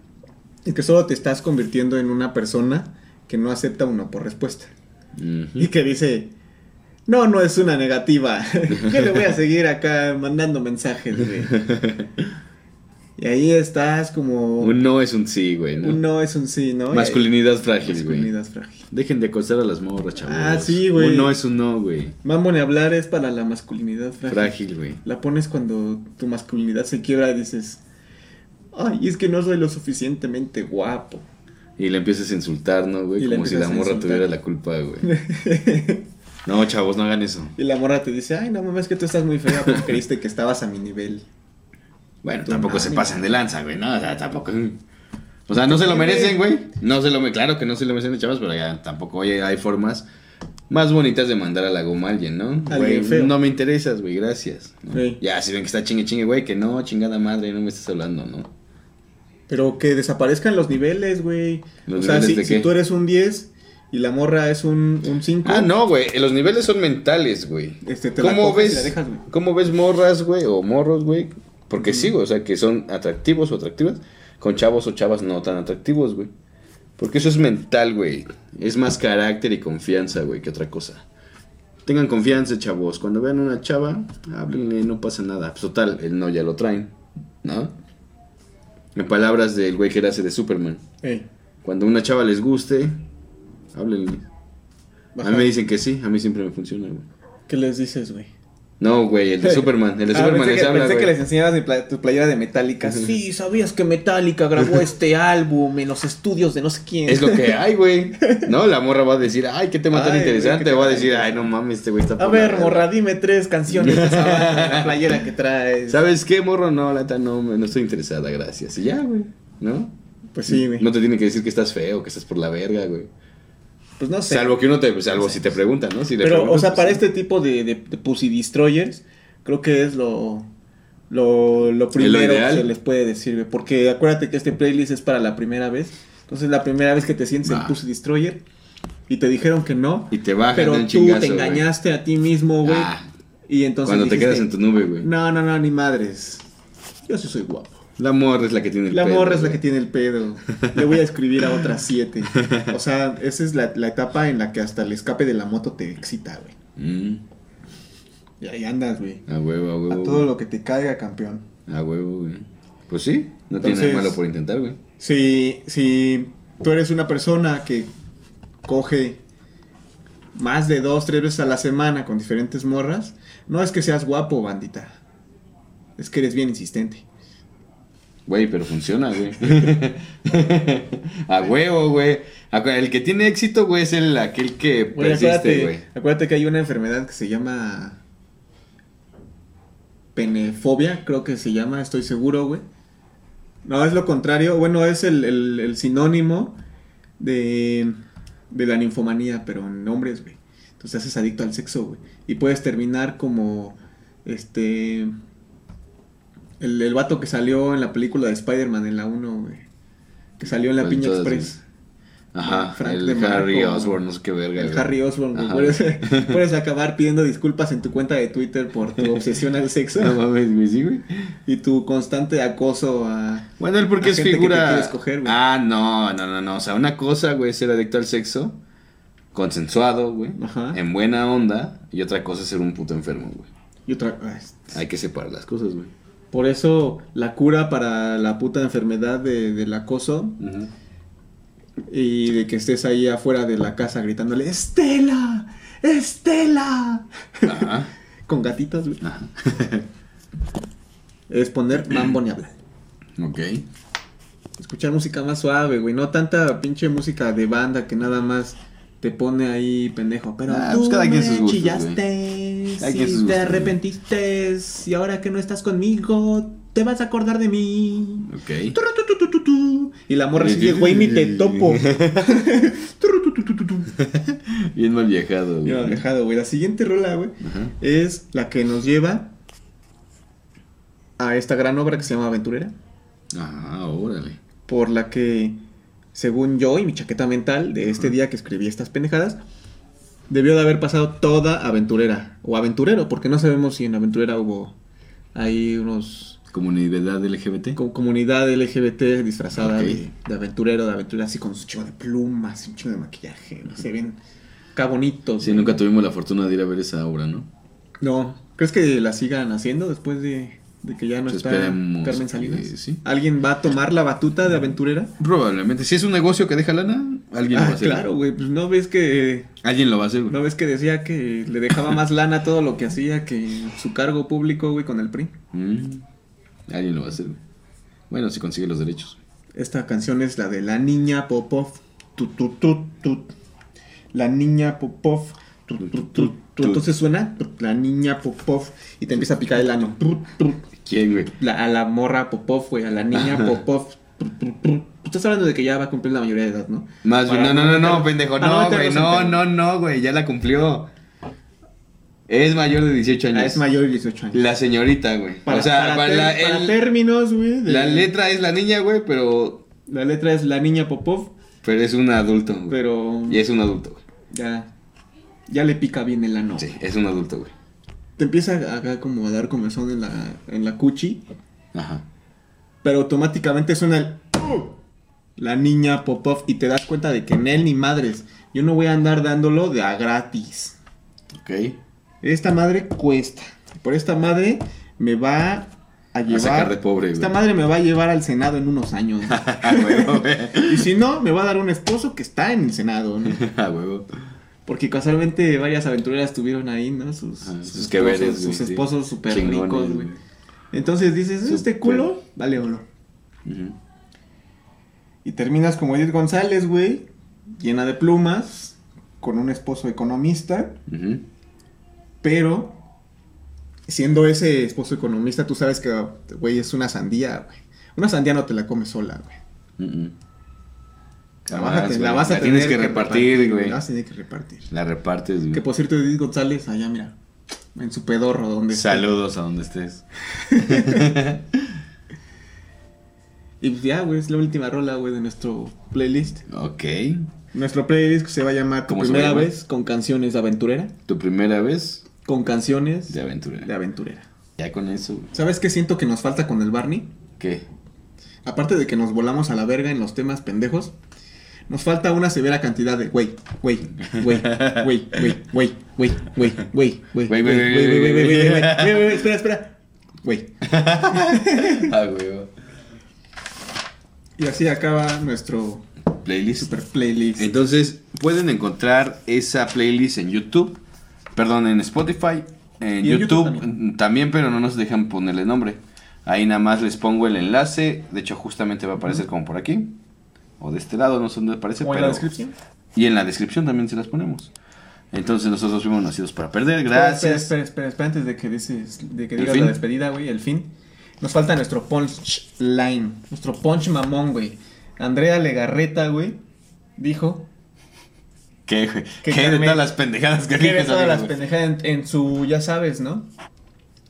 [SPEAKER 2] es que solo te estás convirtiendo en una persona que no acepta una por respuesta. Y que dice, no, no es una negativa. Yo le voy a seguir acá mandando mensajes, güey. Y ahí estás como...
[SPEAKER 3] Un no es un sí, güey, ¿no?
[SPEAKER 2] Un no es un sí, ¿no?
[SPEAKER 3] Masculinidad frágil, güey.
[SPEAKER 2] Masculinidad frágil.
[SPEAKER 3] Dejen de acosar a las morras, chavos.
[SPEAKER 2] Ah, sí, güey.
[SPEAKER 3] Un no es un no, güey.
[SPEAKER 2] Mambo ni hablar es para la masculinidad frágil.
[SPEAKER 3] Frágil, güey.
[SPEAKER 2] La pones cuando tu masculinidad se quiebra y dices, ay, es que no soy lo suficientemente guapo.
[SPEAKER 3] Y le empiezas a insultar, ¿no, güey? Como si la morra
[SPEAKER 2] insultar.
[SPEAKER 3] tuviera la culpa, güey. No, chavos, no hagan eso.
[SPEAKER 2] Y la morra te dice, ay, no mames, que tú estás muy fea, pues creíste que estabas a mi nivel.
[SPEAKER 3] Bueno, tampoco se pasen de lanza, güey, ¿no? O sea, tampoco. O sea, no se lo merecen, güey. No se lo me claro que no se lo merecen, chavos, pero ya tampoco oye, hay formas más bonitas de mandar a la goma a alguien, ¿no? Güey, no me interesas, güey, gracias. ¿no?
[SPEAKER 2] Sí.
[SPEAKER 3] Ya, si ven que está chingue chingue, güey, que no, chingada madre, no me estás hablando, ¿no?
[SPEAKER 2] Pero que desaparezcan los niveles, güey.
[SPEAKER 3] ¿Los
[SPEAKER 2] O sea, si,
[SPEAKER 3] de
[SPEAKER 2] si tú eres un 10 y la morra es un, un 5.
[SPEAKER 3] Ah, no, güey, los niveles son mentales, güey.
[SPEAKER 2] Este,
[SPEAKER 3] ¿Cómo ves,
[SPEAKER 2] dejas, güey.
[SPEAKER 3] ¿Cómo ves morras, güey, o morros, güey? Porque sí, güey, o sea, que son atractivos o atractivas con chavos o chavas no tan atractivos, güey. Porque eso es mental, güey. Es más carácter y confianza, güey, que otra cosa. Tengan confianza, chavos. Cuando vean una chava, háblenle, no pasa nada. Pues total, el no ya lo traen, ¿no? En palabras del güey que era hace de Superman.
[SPEAKER 2] Ey,
[SPEAKER 3] Cuando una chava les guste, háblenle. A mí me dicen que sí, a mí siempre me funciona, güey.
[SPEAKER 2] ¿Qué les dices, güey?
[SPEAKER 3] No, güey, el de Superman, el de
[SPEAKER 2] Ah,
[SPEAKER 3] Superman
[SPEAKER 2] pensé
[SPEAKER 3] les
[SPEAKER 2] que,
[SPEAKER 3] habla,
[SPEAKER 2] pensé
[SPEAKER 3] güey.
[SPEAKER 2] que les enseñabas mi tu playera de Metallica. Sí, ¿sabías que Metallica grabó este álbum en los estudios de no sé quién?
[SPEAKER 3] Es lo que hay, güey. No, la morra va a decir, ay, qué tema tan interesante.
[SPEAKER 2] güey,
[SPEAKER 3] va a decir, ay, no mames, este güey está
[SPEAKER 2] A ver, morra,
[SPEAKER 3] verga".
[SPEAKER 2] dime tres canciones de la playera que traes.
[SPEAKER 3] ¿Sabes qué, morro? No, la neta, no, no estoy interesada, gracias. Y ya, güey, ¿no?
[SPEAKER 2] Pues sí, güey.
[SPEAKER 3] No te tiene que decir que estás feo, que estás por la verga, güey.
[SPEAKER 2] Pues no sé.
[SPEAKER 3] Salvo que uno te, salvo si te preguntan, ¿no? Si
[SPEAKER 2] Pero, o sea,
[SPEAKER 3] pues,
[SPEAKER 2] para
[SPEAKER 3] sí.
[SPEAKER 2] este tipo de, de, de Pussy Destroyers, creo que es lo, lo, lo primero que se les puede decir. Porque acuérdate que este playlist es para la primera vez. Entonces, la primera vez que te sientes en Pussy Destroyer y te dijeron que no,
[SPEAKER 3] Y te bajan
[SPEAKER 2] pero tú
[SPEAKER 3] chingazo,
[SPEAKER 2] te engañaste a ti mismo, güey.
[SPEAKER 3] Ah,
[SPEAKER 2] y entonces.
[SPEAKER 3] cuando te quedas en tu nube, güey.
[SPEAKER 2] No, no, no, ni madres. Yo sí soy guapo.
[SPEAKER 3] La morra es la que tiene el
[SPEAKER 2] La
[SPEAKER 3] pedo,
[SPEAKER 2] morra es la que tiene el pedo. Le voy a escribir a otras siete. O sea, esa es la, la etapa en la que hasta el escape de la moto te excita, güey.
[SPEAKER 3] Mm,
[SPEAKER 2] Y ahí andas, güey.
[SPEAKER 3] a huevo, a huevo.
[SPEAKER 2] A todo lo que te caiga, campeón.
[SPEAKER 3] A huevo, güey. Pues sí, no tiene
[SPEAKER 2] Entonces-
[SPEAKER 3] nada malo por intentar, güey.
[SPEAKER 2] Si, si tú eres una persona que coge más de dos, tres veces a la semana con diferentes morras, no es que seas guapo, bandita. Es que eres bien insistente.
[SPEAKER 3] Güey, pero funciona, güey. a huevo, güey. El que tiene éxito, güey, es el aquel que
[SPEAKER 2] Güey,
[SPEAKER 3] persiste, güey.
[SPEAKER 2] acuérdate que hay una enfermedad que se llama penefobia, creo que se llama, estoy seguro, güey. No, es lo contrario, bueno, es el, el- el sinónimo de, de la ninfomanía, pero en hombres, güey. Entonces haces adicto al sexo, güey. Y puedes terminar como, este, el, el vato que salió en la película de Spider-Man en la 1, güey. Que salió en la
[SPEAKER 3] ¿Cuál
[SPEAKER 2] Piña Express.
[SPEAKER 3] Ajá,
[SPEAKER 2] Frank
[SPEAKER 3] el
[SPEAKER 2] de
[SPEAKER 3] Harry Osborn, no sé qué verga.
[SPEAKER 2] El
[SPEAKER 3] güey.
[SPEAKER 2] Harry Osborn, güey. Puedes, puedes acabar pidiendo disculpas en tu cuenta de Twitter por tu obsesión al sexo
[SPEAKER 3] No mames, sí, güey.
[SPEAKER 2] y tu constante acoso a...
[SPEAKER 3] Bueno, él porque es
[SPEAKER 2] que
[SPEAKER 3] figura.
[SPEAKER 2] güey.
[SPEAKER 3] ah, no, no, no, no. O sea, una cosa, güey, es ser adicto al sexo, consensuado, güey,
[SPEAKER 2] Ajá.
[SPEAKER 3] en buena onda, y otra cosa es ser un puto enfermo, güey.
[SPEAKER 2] Y otra... ay,
[SPEAKER 3] Hay que separar las cosas, güey.
[SPEAKER 2] Por eso la cura para la puta enfermedad de, del acoso y de que estés ahí afuera de la casa gritándole ¡Estela! ¡Estela!
[SPEAKER 3] Ajá.
[SPEAKER 2] Con gatitos.
[SPEAKER 3] Ajá.
[SPEAKER 2] Es poner mambo ni hablar.
[SPEAKER 3] Ok.
[SPEAKER 2] Escuchar música más suave, güey. No tanta pinche música de banda que nada más te pone ahí pendejo. Pero
[SPEAKER 3] Ah,
[SPEAKER 2] tú
[SPEAKER 3] pues cada
[SPEAKER 2] me
[SPEAKER 3] sus gustos,
[SPEAKER 2] chillaste.
[SPEAKER 3] Cada sus
[SPEAKER 2] te arrepentiste. Y ahora que no estás conmigo, te vas a acordar de mí.
[SPEAKER 3] Ok.
[SPEAKER 2] Y la morra sigue, güey, ni te topo.
[SPEAKER 3] Bien mal viajado, güey.
[SPEAKER 2] Ya, dejado, güey. La siguiente rola, güey,
[SPEAKER 3] Ajá.
[SPEAKER 2] es la que nos lleva a esta gran obra que se llama Aventurera.
[SPEAKER 3] Ah, órale.
[SPEAKER 2] por la que, según yo y mi chaqueta mental de este día que escribí estas pendejadas, debió de haber pasado toda aventurera o aventurero, porque no sabemos si en aventurera hubo ahí unos
[SPEAKER 3] Comunidad LGBT.
[SPEAKER 2] co- comunidad LGBT disfrazada de, de aventurero, de aventurera así con su chingo de plumas, un chingo de maquillaje, no se ven acá bonitos.
[SPEAKER 3] Sí, nunca tuvimos la fortuna de ir a ver esa obra, ¿no?
[SPEAKER 2] No, ¿crees que la sigan haciendo después de, de que ya no está
[SPEAKER 3] esperemos
[SPEAKER 2] Carmen
[SPEAKER 3] que
[SPEAKER 2] Salinas?
[SPEAKER 3] sí.
[SPEAKER 2] ¿Alguien va a tomar la batuta de aventurera?
[SPEAKER 3] Probablemente. Si es un negocio que deja lana, alguien lo va a
[SPEAKER 2] Ah,
[SPEAKER 3] hacer.
[SPEAKER 2] claro, güey, pues no ves que
[SPEAKER 3] Alguien lo va a hacer, güey.
[SPEAKER 2] no ves que decía que le dejaba más lana todo lo que hacía que su cargo público, güey, con el PRI.
[SPEAKER 3] Mm, Alguien lo va a hacer, güey. Bueno, si consigue los derechos.
[SPEAKER 2] Esta canción es la de La Niña Popov. Tut, tut, tut. La Niña Popov. Entonces suena La Niña Popov y te empieza a picar el ano.
[SPEAKER 3] ¿Quién, güey?
[SPEAKER 2] La- a la morra Popov, güey, a la niña Popov. Estás hablando de que ya va a cumplir la mayoría de edad, ¿no?
[SPEAKER 3] Más bien, no, no, no, no, pendejo. No, güey, no, no, no, güey. Ya la cumplió. Es mayor de 18 años.
[SPEAKER 2] Ah, es mayor de 18 años.
[SPEAKER 3] La señorita, güey.
[SPEAKER 2] Para,
[SPEAKER 3] o sea,
[SPEAKER 2] para
[SPEAKER 3] para
[SPEAKER 2] ter-
[SPEAKER 3] la,
[SPEAKER 2] para términos, güey. de-
[SPEAKER 3] la letra es la niña, güey, pero,
[SPEAKER 2] La letra es la niña Popov,
[SPEAKER 3] pero es un adulto, güey.
[SPEAKER 2] pero
[SPEAKER 3] Y es un adulto, güey.
[SPEAKER 2] ya, ya le pica bien el ano.
[SPEAKER 3] Sí, es un adulto, güey.
[SPEAKER 2] Te empieza acá como a dar comezón en la, en la cuchi,
[SPEAKER 3] Ajá.
[SPEAKER 2] pero automáticamente suena el... La niña Popov y te das cuenta de que en él ni madres. Yo no voy a andar dándolo de a gratis.
[SPEAKER 3] Ok.
[SPEAKER 2] Esta madre cuesta. Por esta madre me va a llevar...
[SPEAKER 3] sacar de pobre,
[SPEAKER 2] Esta madre me va a llevar al Senado en unos años. ¿no?
[SPEAKER 3] A
[SPEAKER 2] y si no, me va a dar un esposo que está en el Senado, ¿no? Porque casualmente varias aventureras tuvieron ahí, ¿no? Sus,
[SPEAKER 3] Ajá, sus
[SPEAKER 2] sus esposos, sus esposos súper ricos, güey. Entonces dices, este
[SPEAKER 3] Súper.
[SPEAKER 2] culo vale oro.
[SPEAKER 3] Ujú.
[SPEAKER 2] Y terminas como Edith González, güey, llena de plumas, con un esposo economista, pero siendo ese esposo economista, tú sabes que, güey, es una sandía, güey. Una sandía no te la comes sola, güey.
[SPEAKER 3] Mm.
[SPEAKER 2] La vas a,
[SPEAKER 3] Jamás,
[SPEAKER 2] te-
[SPEAKER 3] güey.
[SPEAKER 2] la vas a
[SPEAKER 3] La
[SPEAKER 2] tener
[SPEAKER 3] tienes que repartir, güey.
[SPEAKER 2] La vas a tener que repartir.
[SPEAKER 3] La repartes, güey.
[SPEAKER 2] Que por cierto, Edith González, allá, mira, en su pedorro, donde.
[SPEAKER 3] Saludos a donde estés.
[SPEAKER 2] Y pues ya, güey, es la última rola, güey, de nuestro playlist.
[SPEAKER 3] Ok.
[SPEAKER 2] Nuestro playlist se va a llamar Tu
[SPEAKER 3] ¿Cómo se va a
[SPEAKER 2] primera vez con canciones de aventurera.
[SPEAKER 3] Tu primera vez
[SPEAKER 2] Con canciones
[SPEAKER 3] de aventura.
[SPEAKER 2] de aventurera.
[SPEAKER 3] Ya con eso, güey.
[SPEAKER 2] ¿Sabes qué siento que nos falta con el Barney?
[SPEAKER 3] ¿Qué?
[SPEAKER 2] Aparte de que nos volamos a la verga en los temas pendejos, nos falta una severa cantidad de güey, güey, güey, güey, güey, güey, güey, güey, güey, güey,
[SPEAKER 3] Güey, güey,
[SPEAKER 2] güey,
[SPEAKER 3] güey,
[SPEAKER 2] güey,
[SPEAKER 3] güey,
[SPEAKER 2] espera, espera, güey.
[SPEAKER 3] Ah, güey.
[SPEAKER 2] Y así acaba nuestro
[SPEAKER 3] Playlist.
[SPEAKER 2] super playlist.
[SPEAKER 3] Entonces, pueden encontrar esa playlist en YouTube. Perdón, en Spotify. En YouTube,
[SPEAKER 2] YouTube
[SPEAKER 3] también. también, pero no nos dejan ponerle nombre. Ahí nada más les pongo el enlace. De hecho, justamente va a aparecer como por aquí. O de este lado, no sé dónde aparece.
[SPEAKER 2] O en la descripción.
[SPEAKER 3] Y en la descripción también se las ponemos. Entonces nosotros fuimos nacidos para perder.
[SPEAKER 2] Espera,
[SPEAKER 3] Gracias.
[SPEAKER 2] Espera, espera, espera, antes de que dices, de que
[SPEAKER 3] ¿El
[SPEAKER 2] digas
[SPEAKER 3] fin?
[SPEAKER 2] la despedida, güey, el fin. Nos falta nuestro punch line, nuestro punch mamón, güey. Andrea Legarreta, güey, dijo
[SPEAKER 3] ¿Qué, güey?
[SPEAKER 2] Que
[SPEAKER 3] ¿Qué de todas las pendejadas que
[SPEAKER 2] que de todas las pendejadas en, en su, ya sabes, ¿no?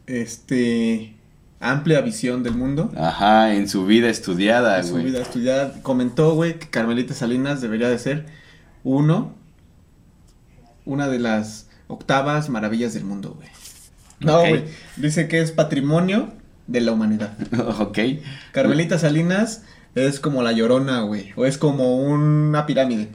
[SPEAKER 2] Este, amplia visión del mundo.
[SPEAKER 3] Ajá, en su vida estudiada,
[SPEAKER 2] en su
[SPEAKER 3] güey.
[SPEAKER 2] vida estudiada, comentó, güey, que Carmelita Salinas debería de ser uno, una de las octavas maravillas del mundo, güey. No, güey, dice que es patrimonio de la humanidad.
[SPEAKER 3] ok.
[SPEAKER 2] Carmelita Salinas es como la llorona, güey, o es como una pirámide.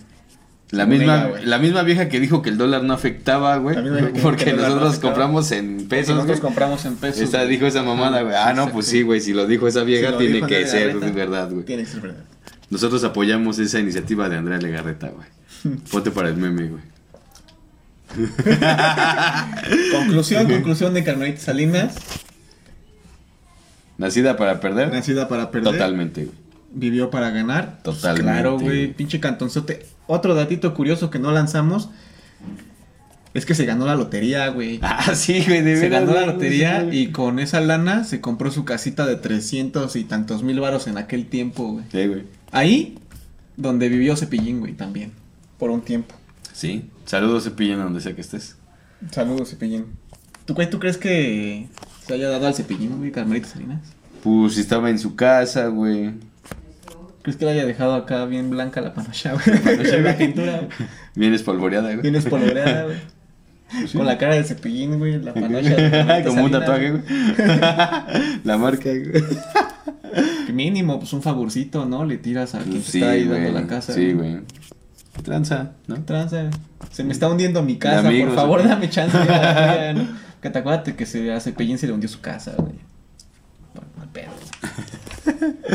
[SPEAKER 3] La misma, la misma vieja que dijo que el dólar no afectaba, güey. Porque
[SPEAKER 2] no
[SPEAKER 3] nosotros compramos en pesos,
[SPEAKER 2] nosotros compramos en pesos.
[SPEAKER 3] Esa dijo esa mamada, güey. Ah, no, pues sí, güey. Si lo dijo esa vieja,
[SPEAKER 2] Si
[SPEAKER 3] tiene
[SPEAKER 2] dijo
[SPEAKER 3] que ser
[SPEAKER 2] Legarreta,
[SPEAKER 3] verdad, güey.
[SPEAKER 2] Tiene que ser verdad.
[SPEAKER 3] Nosotros apoyamos esa iniciativa de Andrea Legarreta, güey. Ponte para el meme, güey.
[SPEAKER 2] Conclusión, conclusión de Carmelita Salinas.
[SPEAKER 3] Nacida para perder.
[SPEAKER 2] Nacida para perder.
[SPEAKER 3] Totalmente, güey.
[SPEAKER 2] Vivió para ganar. Pues
[SPEAKER 3] Totalmente,
[SPEAKER 2] Claro, güey.
[SPEAKER 3] güey.
[SPEAKER 2] Pinche cantonzote. Otro datito curioso que no lanzamos. Es que se ganó la lotería, güey.
[SPEAKER 3] Ah, sí, güey, de
[SPEAKER 2] Se
[SPEAKER 3] veras,
[SPEAKER 2] ganó la
[SPEAKER 3] güey,
[SPEAKER 2] lotería
[SPEAKER 3] güey.
[SPEAKER 2] y con esa lana se compró su casita de 300 y tantos mil varos en aquel tiempo, güey.
[SPEAKER 3] Sí, güey.
[SPEAKER 2] Ahí donde vivió Cepillín, güey, también. Por un tiempo.
[SPEAKER 3] Sí. Saludos, Cepillín, donde sea que estés.
[SPEAKER 2] Saludos, Cepillín. ¿Tú, güey, ¿tú crees que se haya dado al Cepillín, güey, Carmelita Salinas?
[SPEAKER 3] Pues si estaba en su casa, güey.
[SPEAKER 2] ¿Crees que le haya dejado acá bien blanca la panocha, güey? Panocha la pintura, güey.
[SPEAKER 3] Bien espolvoreada, güey.
[SPEAKER 2] Bien espolvoreada, güey. Con la cara de cepillín, güey, la panocha. de
[SPEAKER 3] Como un tatuaje, güey. la marca, güey.
[SPEAKER 2] Que mínimo, pues un favorcito, ¿no? Le tiras a quien
[SPEAKER 3] Pues
[SPEAKER 2] te
[SPEAKER 3] sí,
[SPEAKER 2] está ahí dando
[SPEAKER 3] güey.
[SPEAKER 2] la casa.
[SPEAKER 3] Sí, güey. ¿Qué tranza? ¿No?
[SPEAKER 2] Tranza. Se me está hundiendo mi casa,
[SPEAKER 3] amigos,
[SPEAKER 2] por favor, dame chance. la ¿no? Que te acuérdate que se hace Cepillín se le hundió su casa, güey. Bueno, mal pedo.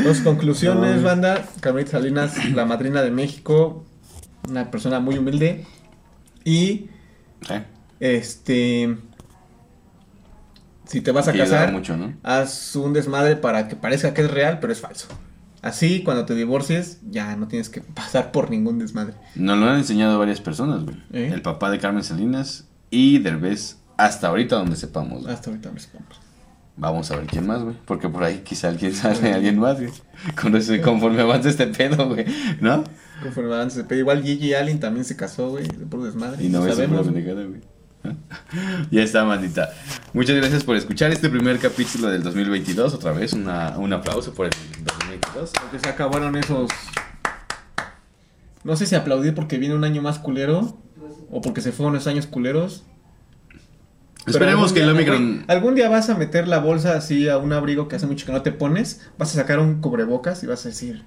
[SPEAKER 2] Dos conclusiones, banda. Carmelita Salinas, la madrina de México. Una persona muy humilde. Y este. Si te vas a casar,
[SPEAKER 3] mucho, ¿no?
[SPEAKER 2] haz un desmadre para que parezca que es real, pero es falso. Así, cuando te divorcies, ya no tienes que pasar por ningún desmadre.
[SPEAKER 3] Nos lo han enseñado varias personas, güey.
[SPEAKER 2] ¿Eh?
[SPEAKER 3] El papá de Carmen Salinas y Derbez, hasta ahorita donde sepamos. güey.
[SPEAKER 2] Hasta ahorita me sepamos.
[SPEAKER 3] Vamos a ver quién más, güey. Porque por ahí quizá alguien sale, alguien más, güey. Con eso, conforme avance este pedo, güey. ¿No?
[SPEAKER 2] Conforme avance, pero igual Gigi Allen también se casó, güey, de por desmadre.
[SPEAKER 3] Y no ves
[SPEAKER 2] sabemos.
[SPEAKER 3] güey. Ya está, mandita. Muchas gracias por escuchar este primer capítulo del 2022. Otra vez, una, un aplauso por el 2022.
[SPEAKER 2] Porque se acabaron esos. No sé si aplaudir porque viene un año más culero o porque se fueron esos años culeros. Pero
[SPEAKER 3] Esperemos que el Omicron.
[SPEAKER 2] Algún día vas a meter la bolsa así a un abrigo que hace mucho que no te pones, vas a sacar un cubrebocas y vas a decir,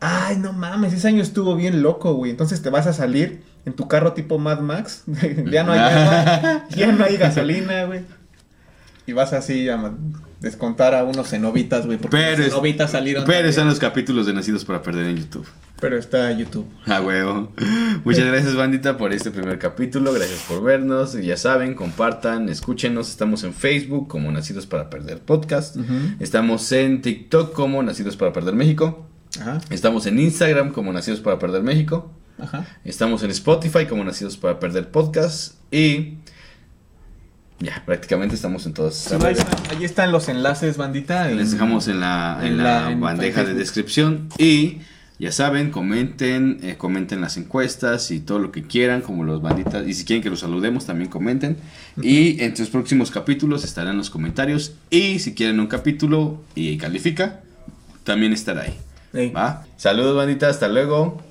[SPEAKER 2] ay, no mames, ese año estuvo bien loco, güey. Entonces te vas a salir en tu carro tipo Mad Max, ya no hay agua, ya no hay gasolina, güey. Y vas así a descontar a unos cenobitas, güey, porque
[SPEAKER 3] Pero,
[SPEAKER 2] los cenobitas salieron.
[SPEAKER 3] pero
[SPEAKER 2] también.
[SPEAKER 3] están los capítulos de Nacidos para Perder en YouTube.
[SPEAKER 2] Pero está YouTube.
[SPEAKER 3] A huevo. Muchas gracias, bandita, por este primer capítulo. Gracias por vernos. Ya saben, compartan, escúchenos. Estamos en Facebook como Nacidos para Perder Podcast. Estamos en TikTok como Nacidos para Perder México.
[SPEAKER 2] Ajá,
[SPEAKER 3] Estamos en Instagram como Nacidos para Perder México.
[SPEAKER 2] ajá.
[SPEAKER 3] Estamos en Spotify como Nacidos para Perder Podcast. Y ya, prácticamente estamos en todas
[SPEAKER 2] Si
[SPEAKER 3] estas
[SPEAKER 2] vais
[SPEAKER 3] redes.
[SPEAKER 2] a- Ahí están los enlaces, bandita. en-
[SPEAKER 3] Les dejamos en la, en
[SPEAKER 2] en
[SPEAKER 3] la
[SPEAKER 2] la-
[SPEAKER 3] bandeja de
[SPEAKER 2] Facebook.
[SPEAKER 3] descripción. Y ya saben, comenten, eh, comenten las encuestas y todo lo que quieran, como los banditas. Y si quieren que los saludemos, también comenten. Y en sus próximos capítulos estarán los comentarios. Y si quieren un capítulo y califica, también estará ahí.
[SPEAKER 2] Ey.
[SPEAKER 3] ¿Va? Saludos, bandita. Hasta luego.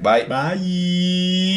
[SPEAKER 3] Bye.
[SPEAKER 2] Bye.